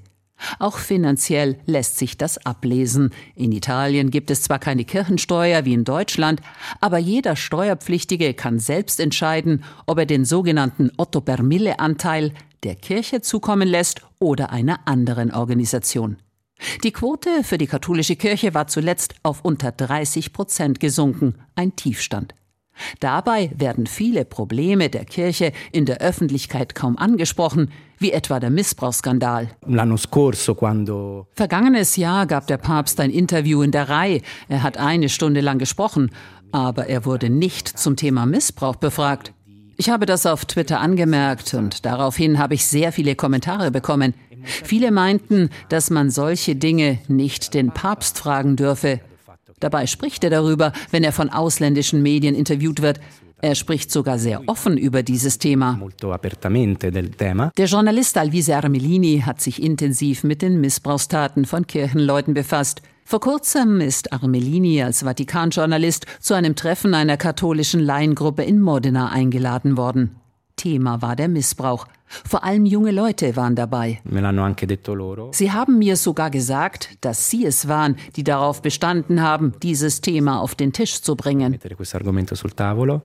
Auch finanziell lässt sich das ablesen. In Italien gibt es zwar keine Kirchensteuer wie in Deutschland, aber jeder Steuerpflichtige kann selbst entscheiden, ob er den sogenannten Otto per Mille Anteil der Kirche zukommen lässt oder einer anderen Organisation. Die Quote für die katholische Kirche war zuletzt auf unter 30 Prozent gesunken, ein Tiefstand. Dabei werden viele Probleme der Kirche in der Öffentlichkeit kaum angesprochen, wie etwa der Missbrauchsskandal. Vergangenes Jahr gab der Papst ein Interview in der Reihe. Er hat eine Stunde lang gesprochen, aber er wurde nicht zum Thema Missbrauch befragt. Ich habe das auf Twitter angemerkt und daraufhin habe ich sehr viele Kommentare bekommen. Viele meinten, dass man solche Dinge nicht den Papst fragen dürfe. Dabei spricht er darüber, wenn er von ausländischen Medien interviewt wird. Er spricht sogar sehr offen über dieses Thema. Der Journalist Alvise Armelini hat sich intensiv mit den Missbrauchstaten von Kirchenleuten befasst. Vor kurzem ist Armelini als Vatikanjournalist zu einem Treffen einer katholischen Laiengruppe in Modena eingeladen worden. Thema war der Missbrauch. Vor allem junge Leute waren dabei. Sie haben mir sogar gesagt, dass Sie es waren, die darauf bestanden haben, dieses Thema auf den Tisch zu bringen.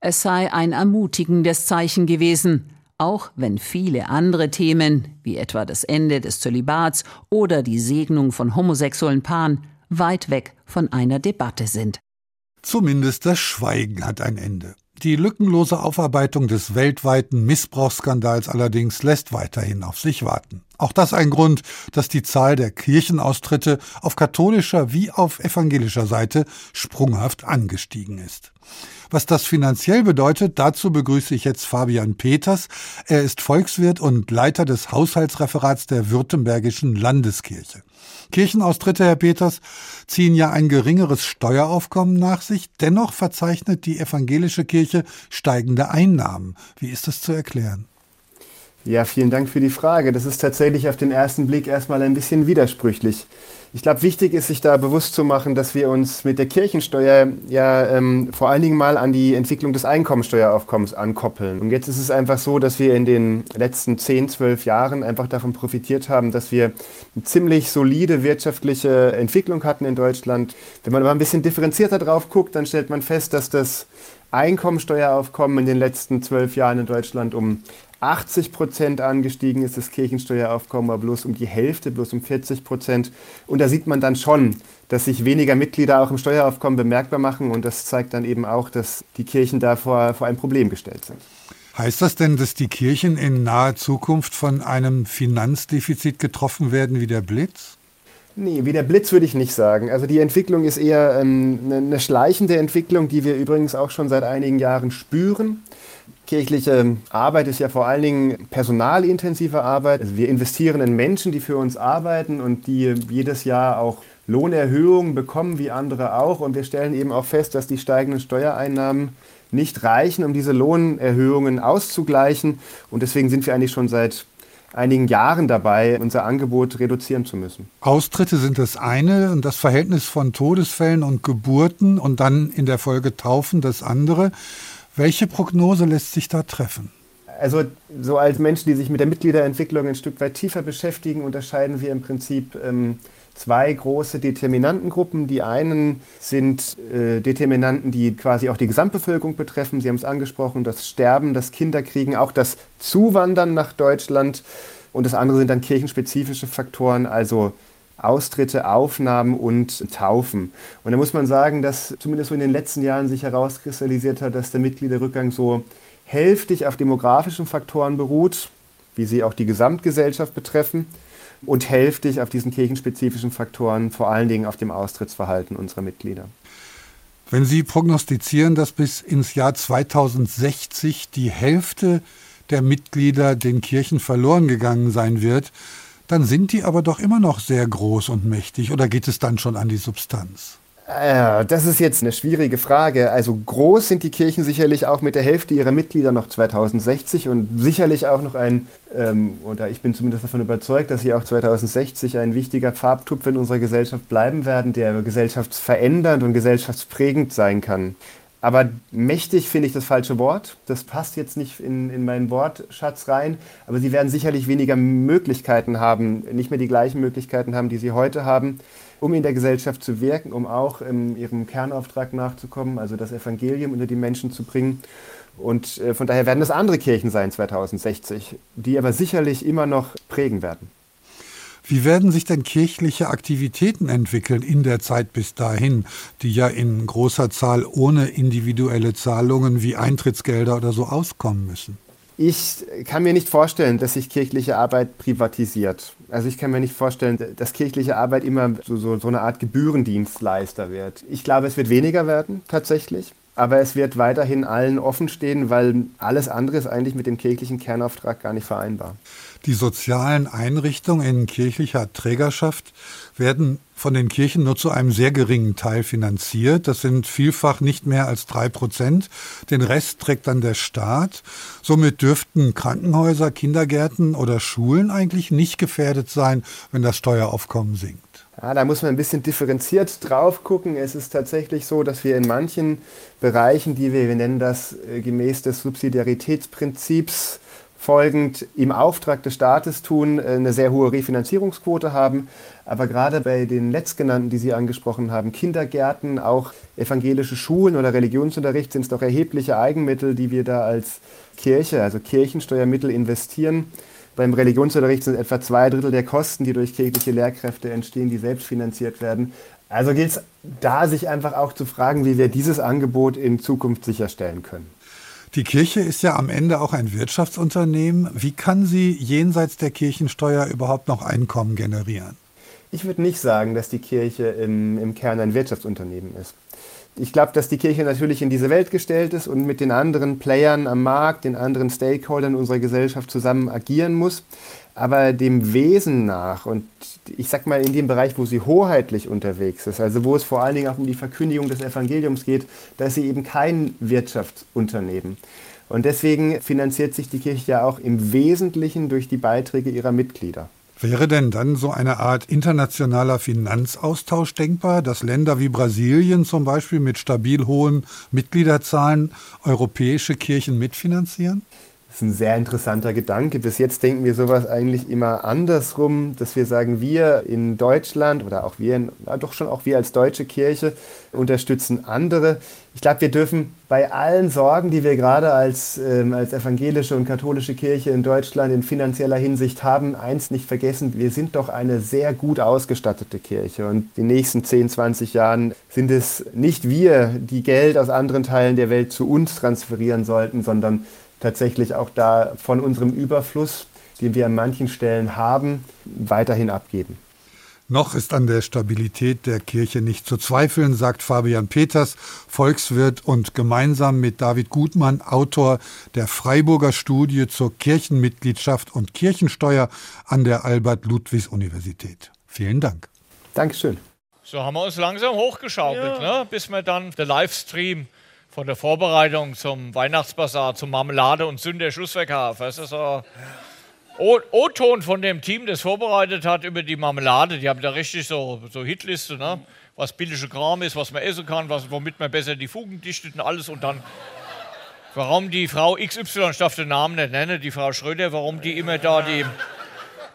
Es sei ein ermutigendes Zeichen gewesen, auch wenn viele andere Themen, wie etwa das Ende des Zölibats oder die Segnung von homosexuellen Paaren, weit weg von einer Debatte sind. Zumindest das Schweigen hat ein Ende. Die lückenlose Aufarbeitung des weltweiten Missbrauchsskandals allerdings lässt weiterhin auf sich warten. Auch das ein Grund, dass die Zahl der Kirchenaustritte auf katholischer wie auf evangelischer Seite sprunghaft angestiegen ist. Was das finanziell bedeutet, dazu begrüße ich jetzt Fabian Peters. Er ist Volkswirt und Leiter des Haushaltsreferats der Württembergischen Landeskirche. Kirchenaustritte, Herr Peters, ziehen ja ein geringeres Steueraufkommen nach sich. Dennoch verzeichnet die evangelische Kirche steigende Einnahmen. Wie ist das zu erklären? Ja, vielen Dank für die Frage. Das ist tatsächlich auf den ersten Blick erstmal ein bisschen widersprüchlich. Ich glaube, wichtig ist, sich da bewusst zu machen, dass wir uns mit der Kirchensteuer ja ähm, vor allen Dingen mal an die Entwicklung des Einkommensteueraufkommens ankoppeln. Und jetzt ist es einfach so, dass wir in den letzten 10, 12 Jahren einfach davon profitiert haben, dass wir eine ziemlich solide wirtschaftliche Entwicklung hatten in Deutschland. Wenn man aber ein bisschen differenzierter drauf guckt, dann stellt man fest, dass das Einkommensteueraufkommen in den letzten zwölf Jahren in Deutschland um 80 Prozent angestiegen ist das Kirchensteueraufkommen, aber bloß um die Hälfte, bloß um 40 Prozent. Und da sieht man dann schon, dass sich weniger Mitglieder auch im Steueraufkommen bemerkbar machen. Und das zeigt dann eben auch, dass die Kirchen da vor, vor ein Problem gestellt sind. Heißt das denn, dass die Kirchen in naher Zukunft von einem Finanzdefizit getroffen werden wie der Blitz? Nee, wie der Blitz würde ich nicht sagen. Also die Entwicklung ist eher ähm, eine schleichende Entwicklung, die wir übrigens auch schon seit einigen Jahren spüren. Kirchliche Arbeit ist ja vor allen Dingen personalintensive Arbeit. Also wir investieren in Menschen, die für uns arbeiten und die jedes Jahr auch Lohnerhöhungen bekommen, wie andere auch. Und wir stellen eben auch fest, dass die steigenden Steuereinnahmen nicht reichen, um diese Lohnerhöhungen auszugleichen. Und deswegen sind wir eigentlich schon seit einigen Jahren dabei, unser Angebot reduzieren zu müssen. Austritte sind das eine und das Verhältnis von Todesfällen und Geburten und dann in der Folge Taufen das andere. Welche Prognose lässt sich da treffen? Also so als Menschen, die sich mit der Mitgliederentwicklung ein Stück weit tiefer beschäftigen, unterscheiden wir im Prinzip ähm, zwei große Determinantengruppen. Die einen sind äh, Determinanten, die quasi auch die Gesamtbevölkerung betreffen. Sie haben es angesprochen, das Sterben, das Kinderkriegen, auch das Zuwandern nach Deutschland. Und das andere sind dann kirchenspezifische Faktoren, also Austritte, Aufnahmen und Taufen. Und da muss man sagen, dass zumindest so in den letzten Jahren sich herauskristallisiert hat, dass der Mitgliederrückgang so hälftig auf demografischen Faktoren beruht, wie sie auch die Gesamtgesellschaft betreffen, und hälftig auf diesen kirchenspezifischen Faktoren, vor allen Dingen auf dem Austrittsverhalten unserer Mitglieder. Wenn Sie prognostizieren, dass bis ins Jahr 2060 die Hälfte der Mitglieder den Kirchen verloren gegangen sein wird, dann sind die aber doch immer noch sehr groß und mächtig oder geht es dann schon an die Substanz? Äh, das ist jetzt eine schwierige Frage. Also groß sind die Kirchen sicherlich auch mit der Hälfte ihrer Mitglieder noch 2060 und sicherlich auch noch ein, ähm, oder ich bin zumindest davon überzeugt, dass sie auch 2060 ein wichtiger Farbtupfer in unserer Gesellschaft bleiben werden, der gesellschaftsverändernd und gesellschaftsprägend sein kann. Aber mächtig finde ich das falsche Wort. Das passt jetzt nicht in, in meinen Wortschatz rein. Aber sie werden sicherlich weniger Möglichkeiten haben, nicht mehr die gleichen Möglichkeiten haben, die sie heute haben, um in der Gesellschaft zu wirken, um auch in ihrem Kernauftrag nachzukommen, also das Evangelium unter die Menschen zu bringen. Und äh, von daher werden das andere Kirchen sein 2060, die aber sicherlich immer noch prägen werden. Wie werden sich denn kirchliche Aktivitäten entwickeln in der Zeit bis dahin, die ja in großer Zahl ohne individuelle Zahlungen wie Eintrittsgelder oder so auskommen müssen? Ich kann mir nicht vorstellen, dass sich kirchliche Arbeit privatisiert. Also ich kann mir nicht vorstellen, dass kirchliche Arbeit immer so, so, so eine Art Gebührendienstleister wird. Ich glaube, es wird weniger werden, tatsächlich. Aber es wird weiterhin allen offen stehen, weil alles andere ist eigentlich mit dem kirchlichen Kernauftrag gar nicht vereinbar. Die sozialen Einrichtungen in kirchlicher Trägerschaft werden von den Kirchen nur zu einem sehr geringen Teil finanziert. Das sind vielfach nicht mehr als drei Prozent. Den Rest trägt dann der Staat. Somit dürften Krankenhäuser, Kindergärten oder Schulen eigentlich nicht gefährdet sein, wenn das Steueraufkommen sinkt. Ja, da muss man ein bisschen differenziert drauf gucken. Es ist tatsächlich so, dass wir in manchen Bereichen, die wir, wir nennen das äh, gemäß des Subsidiaritätsprinzips, folgend im Auftrag des Staates tun, äh, eine sehr hohe Refinanzierungsquote haben. Aber gerade bei den letztgenannten, die Sie angesprochen haben, Kindergärten, auch evangelische Schulen oder Religionsunterricht, sind es doch erhebliche Eigenmittel, die wir da als Kirche, also Kirchensteuermittel investieren. Beim Religionsunterricht sind etwa zwei Drittel der Kosten, die durch kirchliche Lehrkräfte entstehen, die selbst finanziert werden. Also gilt es da, sich einfach auch zu fragen, wie wir dieses Angebot in Zukunft sicherstellen können. Die Kirche ist ja am Ende auch ein Wirtschaftsunternehmen. Wie kann sie jenseits der Kirchensteuer überhaupt noch Einkommen generieren? Ich würde nicht sagen, dass die Kirche im, im Kern ein Wirtschaftsunternehmen ist ich glaube, dass die Kirche natürlich in diese Welt gestellt ist und mit den anderen Playern am Markt, den anderen Stakeholdern unserer Gesellschaft zusammen agieren muss. Aber dem Wesen nach und ich sag mal in dem Bereich, wo sie hoheitlich unterwegs ist, also wo es vor allen Dingen auch um die Verkündigung des Evangeliums geht, da ist sie eben kein Wirtschaftsunternehmen. Und deswegen finanziert sich die Kirche ja auch im Wesentlichen durch die Beiträge ihrer Mitglieder. Wäre denn dann so eine Art internationaler Finanzaustausch denkbar, dass Länder wie Brasilien zum Beispiel mit stabil hohen Mitgliederzahlen europäische Kirchen mitfinanzieren? Ist ein sehr interessanter Gedanke. Bis jetzt denken wir sowas eigentlich immer andersrum, dass wir sagen, wir in Deutschland oder auch wir, in, doch schon auch wir als deutsche Kirche unterstützen andere. Ich glaube, wir dürfen bei allen Sorgen, die wir gerade als, ähm, als evangelische und katholische Kirche in Deutschland in finanzieller Hinsicht haben, eins nicht vergessen, wir sind doch eine sehr gut ausgestattete Kirche. Und die nächsten 10, 20 Jahren sind es nicht wir, die Geld aus anderen Teilen der Welt zu uns transferieren sollten, sondern tatsächlich auch da von unserem Überfluss, den wir an manchen Stellen haben, weiterhin abgeben. Noch ist an der Stabilität der Kirche nicht zu zweifeln, sagt Fabian Peters, Volkswirt und gemeinsam mit David Gutmann, Autor der Freiburger Studie zur Kirchenmitgliedschaft und Kirchensteuer an der Albert-Ludwigs-Universität. Vielen Dank. Dankeschön. So haben wir uns langsam hochgeschaukelt, ja. ne? bis wir dann der Livestream von der Vorbereitung zum Weihnachtsbasar, zum Marmelade und Sünder Schlussweg haben. Das ist so O-Ton von dem Team, das vorbereitet hat über die Marmelade. Die haben da richtig so, so Hitliste, ne? was billige Kram ist, was man essen kann, was, womit man besser die Fugen dichtet und alles. Und dann, warum die Frau XY, ich darf den Namen nicht nennen, die Frau Schröder, warum die immer da die,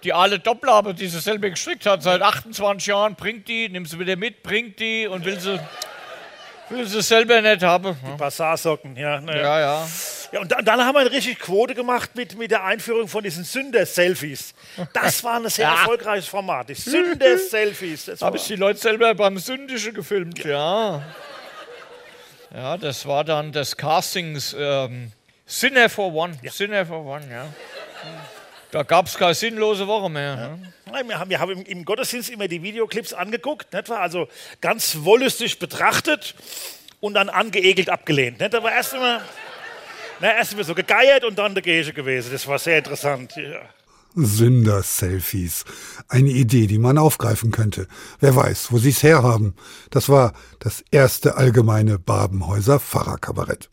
die alle Doppelabe, die sie selber gestrickt hat, seit 28 Jahren, bringt die, nimmt sie wieder mit, bringt die und will sie Will sie selber nicht haben. Die Basarsocken, ja. Ne. Ja, ja. Ja, und dann, dann haben wir eine richtig Quote gemacht mit, mit der Einführung von diesen Sünder-Selfies. Das war ein sehr Ja. erfolgreiches Format. Die Sünder-Selfies. Das Habe ich die Leute selber beim Sündischen gefilmt, ja. Ja, das war dann des Castings ähm, Sinner for One. Sinner for One, ja. Da gab es keine sinnlose Woche mehr. ne? Nein, wir haben, wir haben im, im Gottesdienst immer die Videoclips angeguckt, nicht wahr? also ganz wollüstig betrachtet und dann angeekelt abgelehnt. Nicht? Da war erst immer, na, erst immer so gegeiert und dann der Gege gewesen. Das war sehr interessant. Ja. Sünder-Selfies. Eine Idee, die man aufgreifen könnte. Wer weiß, wo sie es herhaben. Das war das erste allgemeine Babenhäuser Pfarrerkabarett.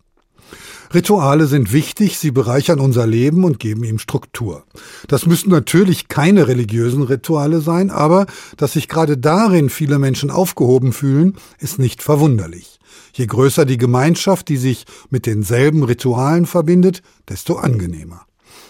Rituale sind wichtig, sie bereichern unser Leben und geben ihm Struktur. Das müssen natürlich keine religiösen Rituale sein, aber dass sich gerade darin viele Menschen aufgehoben fühlen, ist nicht verwunderlich. Je größer die Gemeinschaft, die sich mit denselben Ritualen verbindet, desto angenehmer.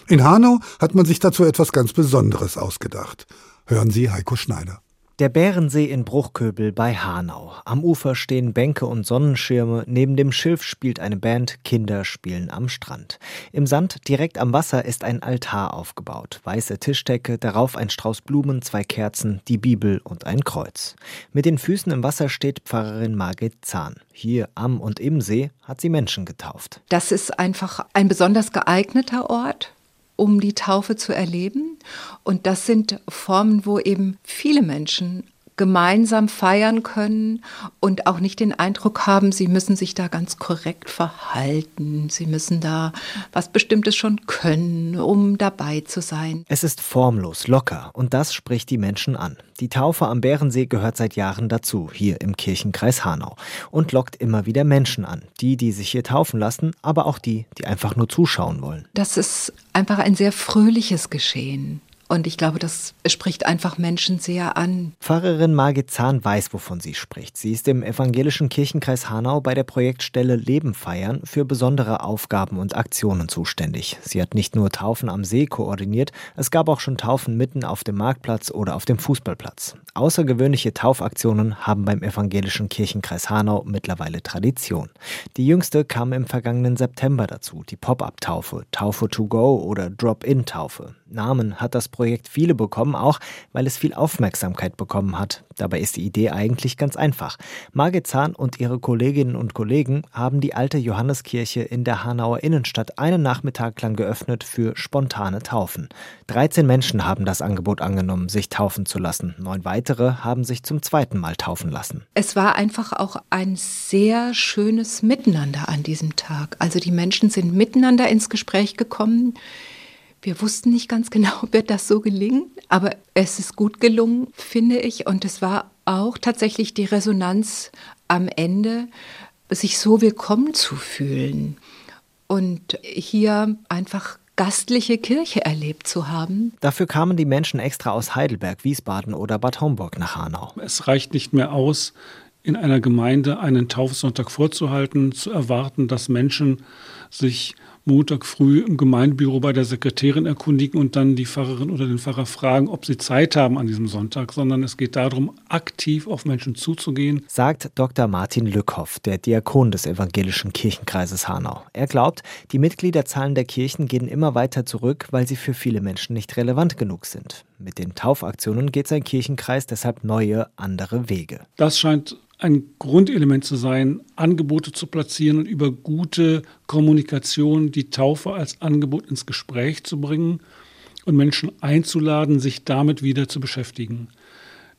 In Hanau hat man sich dazu etwas ganz Besonderes ausgedacht. Hören Sie Heiko Schneider. Der Bärensee in Bruchköbel bei Hanau. Am Ufer stehen Bänke und Sonnenschirme, neben dem Schilf spielt eine Band, Kinder spielen am Strand. Im Sand direkt am Wasser ist ein Altar aufgebaut. Weiße Tischdecke, darauf ein Strauß Blumen, zwei Kerzen, die Bibel und ein Kreuz. Mit den Füßen im Wasser steht Pfarrerin Margit Zahn. Hier am und im See hat sie Menschen getauft. Das ist einfach ein besonders geeigneter Ort, um die Taufe zu erleben. Und das sind Formen, wo eben viele Menschen gemeinsam feiern können und auch nicht den Eindruck haben, sie müssen sich da ganz korrekt verhalten, sie müssen da was Bestimmtes schon können, um dabei zu sein. Es ist formlos, locker und das spricht die Menschen an. Die Taufe am Bärensee gehört seit Jahren dazu, hier im Kirchenkreis Hanau und lockt immer wieder Menschen an. Die, die sich hier taufen lassen, aber auch die, die einfach nur zuschauen wollen. Das ist einfach ein sehr fröhliches Geschehen. Und ich glaube, das spricht einfach Menschen sehr an. Pfarrerin Margit Zahn weiß, wovon sie spricht. Sie ist im evangelischen Kirchenkreis Hanau bei der Projektstelle Leben feiern für besondere Aufgaben und Aktionen zuständig. Sie hat nicht nur Taufen am See koordiniert, es gab auch schon Taufen mitten auf dem Marktplatz oder auf dem Fußballplatz. Außergewöhnliche Taufaktionen haben beim evangelischen Kirchenkreis Hanau mittlerweile Tradition. Die jüngste kam im vergangenen September dazu, die Pop-up-Taufe, Taufe to go oder Drop-in-Taufe. Namen hat das Projekt viele bekommen, auch weil es viel Aufmerksamkeit bekommen hat. Dabei ist die Idee eigentlich ganz einfach. Margit Zahn und ihre Kolleginnen und Kollegen haben die alte Johanneskirche in der Hanauer Innenstadt einen Nachmittag lang geöffnet für spontane Taufen. 13 Menschen haben das Angebot angenommen, sich taufen zu lassen. Neun weitere haben sich zum zweiten Mal taufen lassen. Es war einfach auch ein sehr schönes Miteinander an diesem Tag. Also die Menschen sind miteinander ins Gespräch gekommen. Wir wussten nicht ganz genau, wird das so gelingen, aber es ist gut gelungen, finde ich. Und es war auch tatsächlich die Resonanz am Ende, sich so willkommen zu fühlen. und hier einfach gastliche Kirche erlebt zu haben. Dafür kamen die Menschen extra aus Heidelberg, Wiesbaden oder Bad Homburg nach Hanau. Es reicht nicht mehr aus, in einer Gemeinde einen Taufsonntag vorzuhalten, zu erwarten, dass Menschen sich Montag früh im Gemeindebüro bei der Sekretärin erkundigen und dann die Pfarrerin oder den Pfarrer fragen, ob sie Zeit haben an diesem Sonntag, sondern es geht darum, aktiv auf Menschen zuzugehen. Sagt Dr. Martin Lückhoff, der Diakon des evangelischen Kirchenkreises Hanau. Er glaubt, die Mitgliederzahlen der Kirchen gehen immer weiter zurück, weil sie für viele Menschen nicht relevant genug sind. Mit den Taufaktionen geht sein Kirchenkreis deshalb neue, andere Wege. Das scheint ein Grundelement zu sein, Angebote zu platzieren und über gute Kommunikation die Taufe als Angebot ins Gespräch zu bringen und Menschen einzuladen, sich damit wieder zu beschäftigen.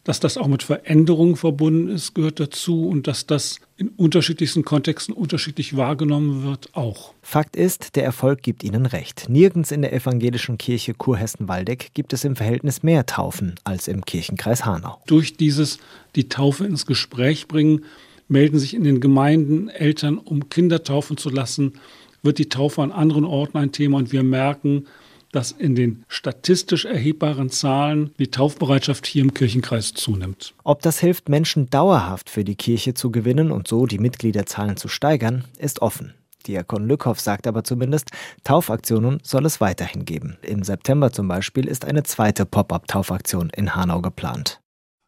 Dass das auch mit Veränderungen verbunden ist, gehört dazu und dass das in unterschiedlichsten Kontexten unterschiedlich wahrgenommen wird, auch. Fakt ist, der Erfolg gibt Ihnen recht. Nirgends in der evangelischen Kirche Kurhessen-Waldeck gibt es im Verhältnis mehr Taufen als im Kirchenkreis Hanau. Durch dieses die Taufe ins Gespräch bringen, melden sich in den Gemeinden Eltern, um Kinder taufen zu lassen, wird die Taufe an anderen Orten ein Thema und wir merken, dass in den statistisch erhebbaren Zahlen die Taufbereitschaft hier im Kirchenkreis zunimmt. Ob das hilft, Menschen dauerhaft für die Kirche zu gewinnen und so die Mitgliederzahlen zu steigern, ist offen. Diakon Lückhoff sagt aber zumindest, Taufaktionen soll es weiterhin geben. Im September zum Beispiel ist eine zweite Pop-up-Taufaktion in Hanau geplant.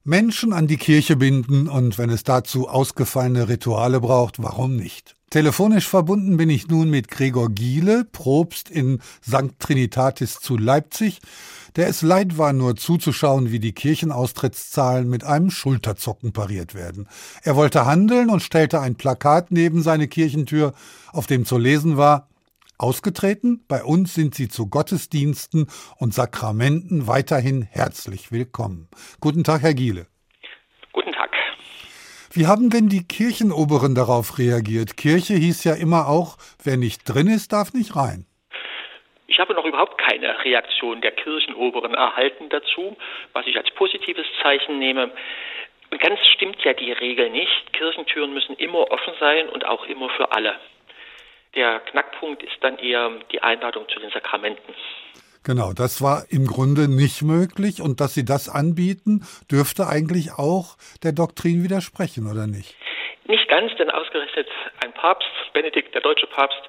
Menschen an die Kirche binden und wenn es dazu ausgefallene Rituale braucht, warum nicht? Telefonisch verbunden bin ich nun mit Gregor Giele, Probst in St. Trinitatis zu Leipzig, der es leid war, nur zuzuschauen, wie die Kirchenaustrittszahlen mit einem Schulterzocken pariert werden. Er wollte handeln und stellte ein Plakat neben seine Kirchentür, auf dem zu lesen war Ausgetreten, bei uns sind Sie zu Gottesdiensten und Sakramenten weiterhin herzlich willkommen. Guten Tag, Herr Giele. Wie haben denn die Kirchenoberen darauf reagiert? Kirche hieß ja immer auch, wer nicht drin ist, darf nicht rein. Ich habe noch überhaupt keine Reaktion der Kirchenoberen erhalten dazu, was ich als positives Zeichen nehme. Und ganz stimmt ja die Regel nicht. Kirchentüren müssen immer offen sein und auch immer für alle. Der Knackpunkt ist dann eher die Einladung zu den Sakramenten. Genau, das war im Grunde nicht möglich und dass Sie das anbieten, dürfte eigentlich auch der Doktrin widersprechen, oder nicht? Nicht ganz, denn ausgerechnet ein Papst, Benedikt, der deutsche Papst,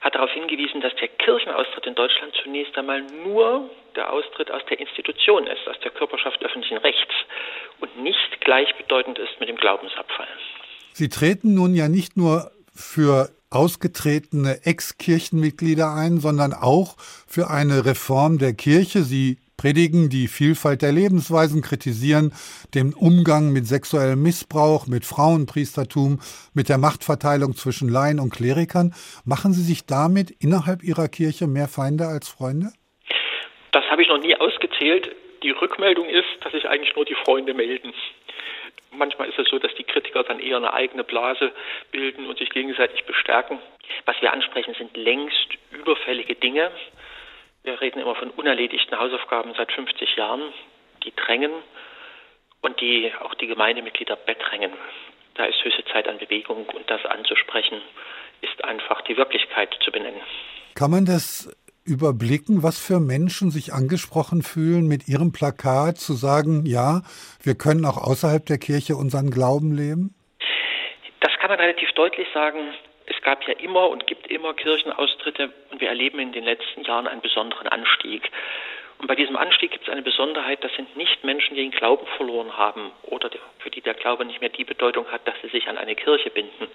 hat darauf hingewiesen, dass der Kirchenaustritt in Deutschland zunächst einmal nur der Austritt aus der Institution ist, aus der Körperschaft öffentlichen Rechts und nicht gleichbedeutend ist mit dem Glaubensabfall. Sie treten nun ja nicht nur für ausgetretene Ex-Kirchenmitglieder ein, sondern auch für eine Reform der Kirche. Sie predigen die Vielfalt der Lebensweisen, kritisieren den Umgang mit sexuellem Missbrauch, mit Frauenpriestertum, mit der Machtverteilung zwischen Laien und Klerikern. Machen Sie sich damit innerhalb Ihrer Kirche mehr Feinde als Freunde? Das habe ich noch nie ausgezählt. Die Rückmeldung ist, dass sich eigentlich nur die Freunde melden. Manchmal ist es so, dass die Kritiker dann eher eine eigene Blase bilden und sich gegenseitig bestärken. Was wir ansprechen, sind längst überfällige Dinge. Wir reden immer von unerledigten Hausaufgaben seit 50 Jahren, die drängen und die auch die Gemeindemitglieder bedrängen. Da ist höchste Zeit an Bewegung und das anzusprechen, ist einfach die Wirklichkeit zu benennen. Kann man das überblicken, was für Menschen sich angesprochen fühlen, mit ihrem Plakat zu sagen, ja, wir können auch außerhalb der Kirche unseren Glauben leben? Das kann man relativ deutlich sagen. Es gab ja immer und gibt immer Kirchenaustritte und wir erleben in den letzten Jahren einen besonderen Anstieg. Und bei diesem Anstieg gibt es eine Besonderheit, das sind nicht Menschen, die den Glauben verloren haben oder für die der Glaube nicht mehr die Bedeutung hat, dass sie sich an eine Kirche binden,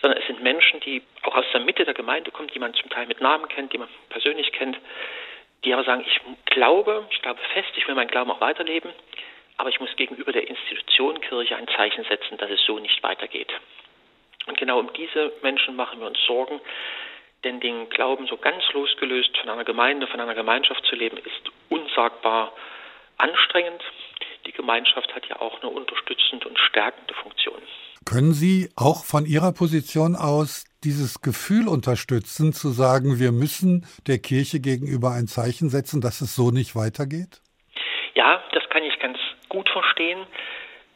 sondern es sind Menschen, die auch aus der Mitte der Gemeinde kommen, die man zum Teil mit Namen kennt, die man persönlich kennt, die aber sagen, ich glaube, ich glaube fest, ich will meinen Glauben auch weiterleben, aber ich muss gegenüber der Institution Kirche ein Zeichen setzen, dass es so nicht weitergeht. Und genau um diese Menschen machen wir uns Sorgen, denn den Glauben so ganz losgelöst von einer Gemeinde, von einer Gemeinschaft zu leben, ist unsagbar anstrengend. Die Gemeinschaft hat ja auch eine unterstützende und stärkende Funktion. Können Sie auch von Ihrer Position aus dieses Gefühl unterstützen, zu sagen, wir müssen der Kirche gegenüber ein Zeichen setzen, dass es so nicht weitergeht? Ja, das kann ich ganz gut verstehen,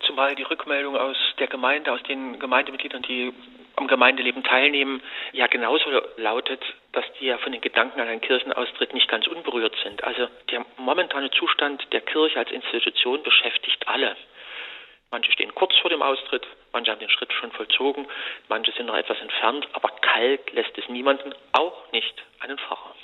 zumal die Rückmeldung aus der Gemeinde, aus den Gemeindemitgliedern, die am Gemeindeleben teilnehmen, ja genauso lautet, dass die ja von den Gedanken an einen Kirchenaustritt nicht ganz unberührt sind. Also der momentane Zustand der Kirche als Institution beschäftigt alle. Manche stehen kurz vor dem Austritt, manche haben den Schritt schon vollzogen, manche sind noch etwas entfernt, aber kalt lässt es niemanden, auch nicht einen Pfarrer.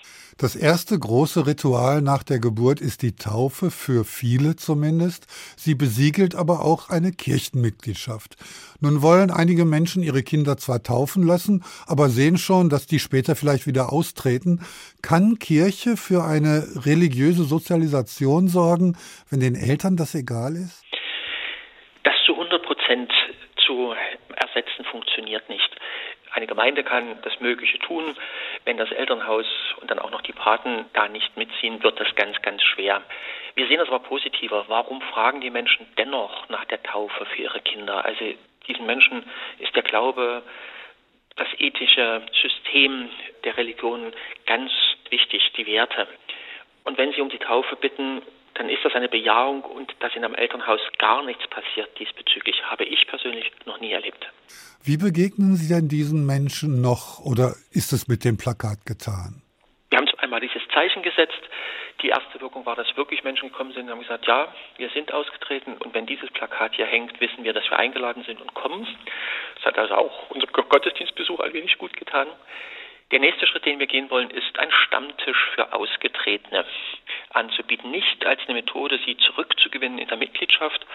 Das erste große Ritual nach der Geburt ist die Taufe, für viele zumindest. Sie besiegelt aber auch eine Kirchenmitgliedschaft. Nun wollen einige Menschen ihre Kinder zwar taufen lassen, aber sehen schon, dass die später vielleicht wieder austreten. Kann Kirche für eine religiöse Sozialisation sorgen, wenn den Eltern das egal ist? Das zu 100 Prozent zu ersetzen funktioniert nicht. Eine Gemeinde kann das Mögliche tun. Wenn das Elternhaus und dann auch noch die Paten da nicht mitziehen, wird das ganz, ganz schwer. Wir sehen das aber positiver. Warum fragen die Menschen dennoch nach der Taufe für ihre Kinder? Also diesen Menschen ist der Glaube, das ethische System der Religion ganz wichtig, die Werte. Und wenn sie um die Taufe bitten, dann ist das eine Bejahung und dass in einem Elternhaus gar nichts passiert diesbezüglich, habe ich persönlich noch nie erlebt. Wie begegnen Sie denn diesen Menschen noch oder ist es mit dem Plakat getan? Wir haben einmal dieses Zeichen gesetzt. Die erste Wirkung war, dass wirklich Menschen gekommen sind und haben gesagt, ja, wir sind ausgetreten und wenn dieses Plakat hier hängt, wissen wir, dass wir eingeladen sind und kommen. Das hat also auch unser Gottesdienstbesuch ein wenig gut getan. Der nächste Schritt, den wir gehen wollen, ist ein Stammtisch für Ausgetretene anzubieten. Nicht als eine Methode, sie zurückzugewinnen in der Mitgliedschaft,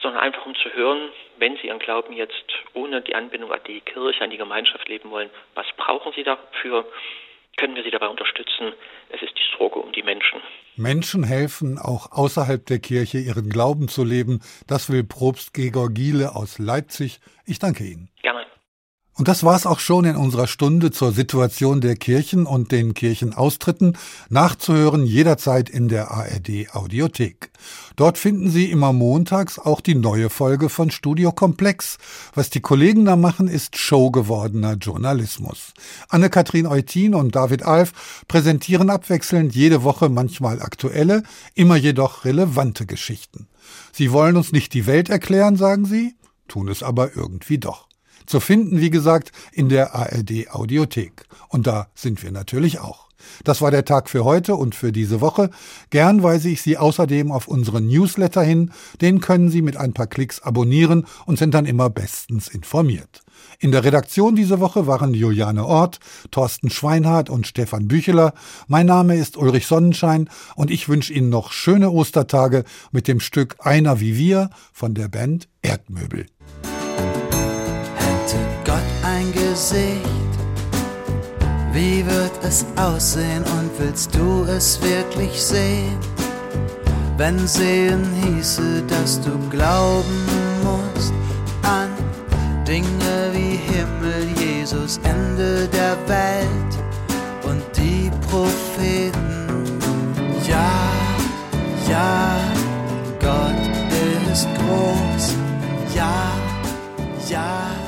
sondern einfach um zu hören, wenn sie ihren Glauben jetzt ohne die Anbindung an die Kirche, an die Gemeinschaft leben wollen, was brauchen sie dafür? Können wir sie dabei unterstützen? Es ist die Sorge um die Menschen. Menschen helfen, auch außerhalb der Kirche ihren Glauben zu leben. Das will Propst Gregor Giele aus Leipzig. Ich danke Ihnen. Gerne. Und das war's auch schon in unserer Stunde zur Situation der Kirchen und den Kirchenaustritten, nachzuhören jederzeit in der ARD Audiothek. Dort finden Sie immer montags auch die neue Folge von Studio Komplex. Was die Kollegen da machen, ist showgewordener Journalismus. Anne-Kathrin Eutin und David Alf präsentieren abwechselnd jede Woche manchmal aktuelle, immer jedoch relevante Geschichten. Sie wollen uns nicht die Welt erklären, sagen sie, tun es aber irgendwie doch. Zu finden, wie gesagt, in der ARD Audiothek. Und da sind wir natürlich auch. Das war der Tag für heute und für diese Woche. Gern weise ich Sie außerdem auf unseren Newsletter hin. Den können Sie mit ein paar Klicks abonnieren und sind dann immer bestens informiert. In der Redaktion diese Woche waren Juliane Ort, Thorsten Schweinhardt und Stefan Bücheler. Mein Name ist Ulrich Sonnenschein und ich wünsche Ihnen noch schöne Ostertage mit dem Stück Einer wie wir von der Band Erdmöbel. Ein Gesicht? Wie wird es aussehen und willst du es wirklich sehen? Wenn sehen hieße, dass du glauben musst an Dinge wie Himmel, Jesus, Ende der Welt und die Propheten. Ja, ja, Gott ist groß. Ja, ja.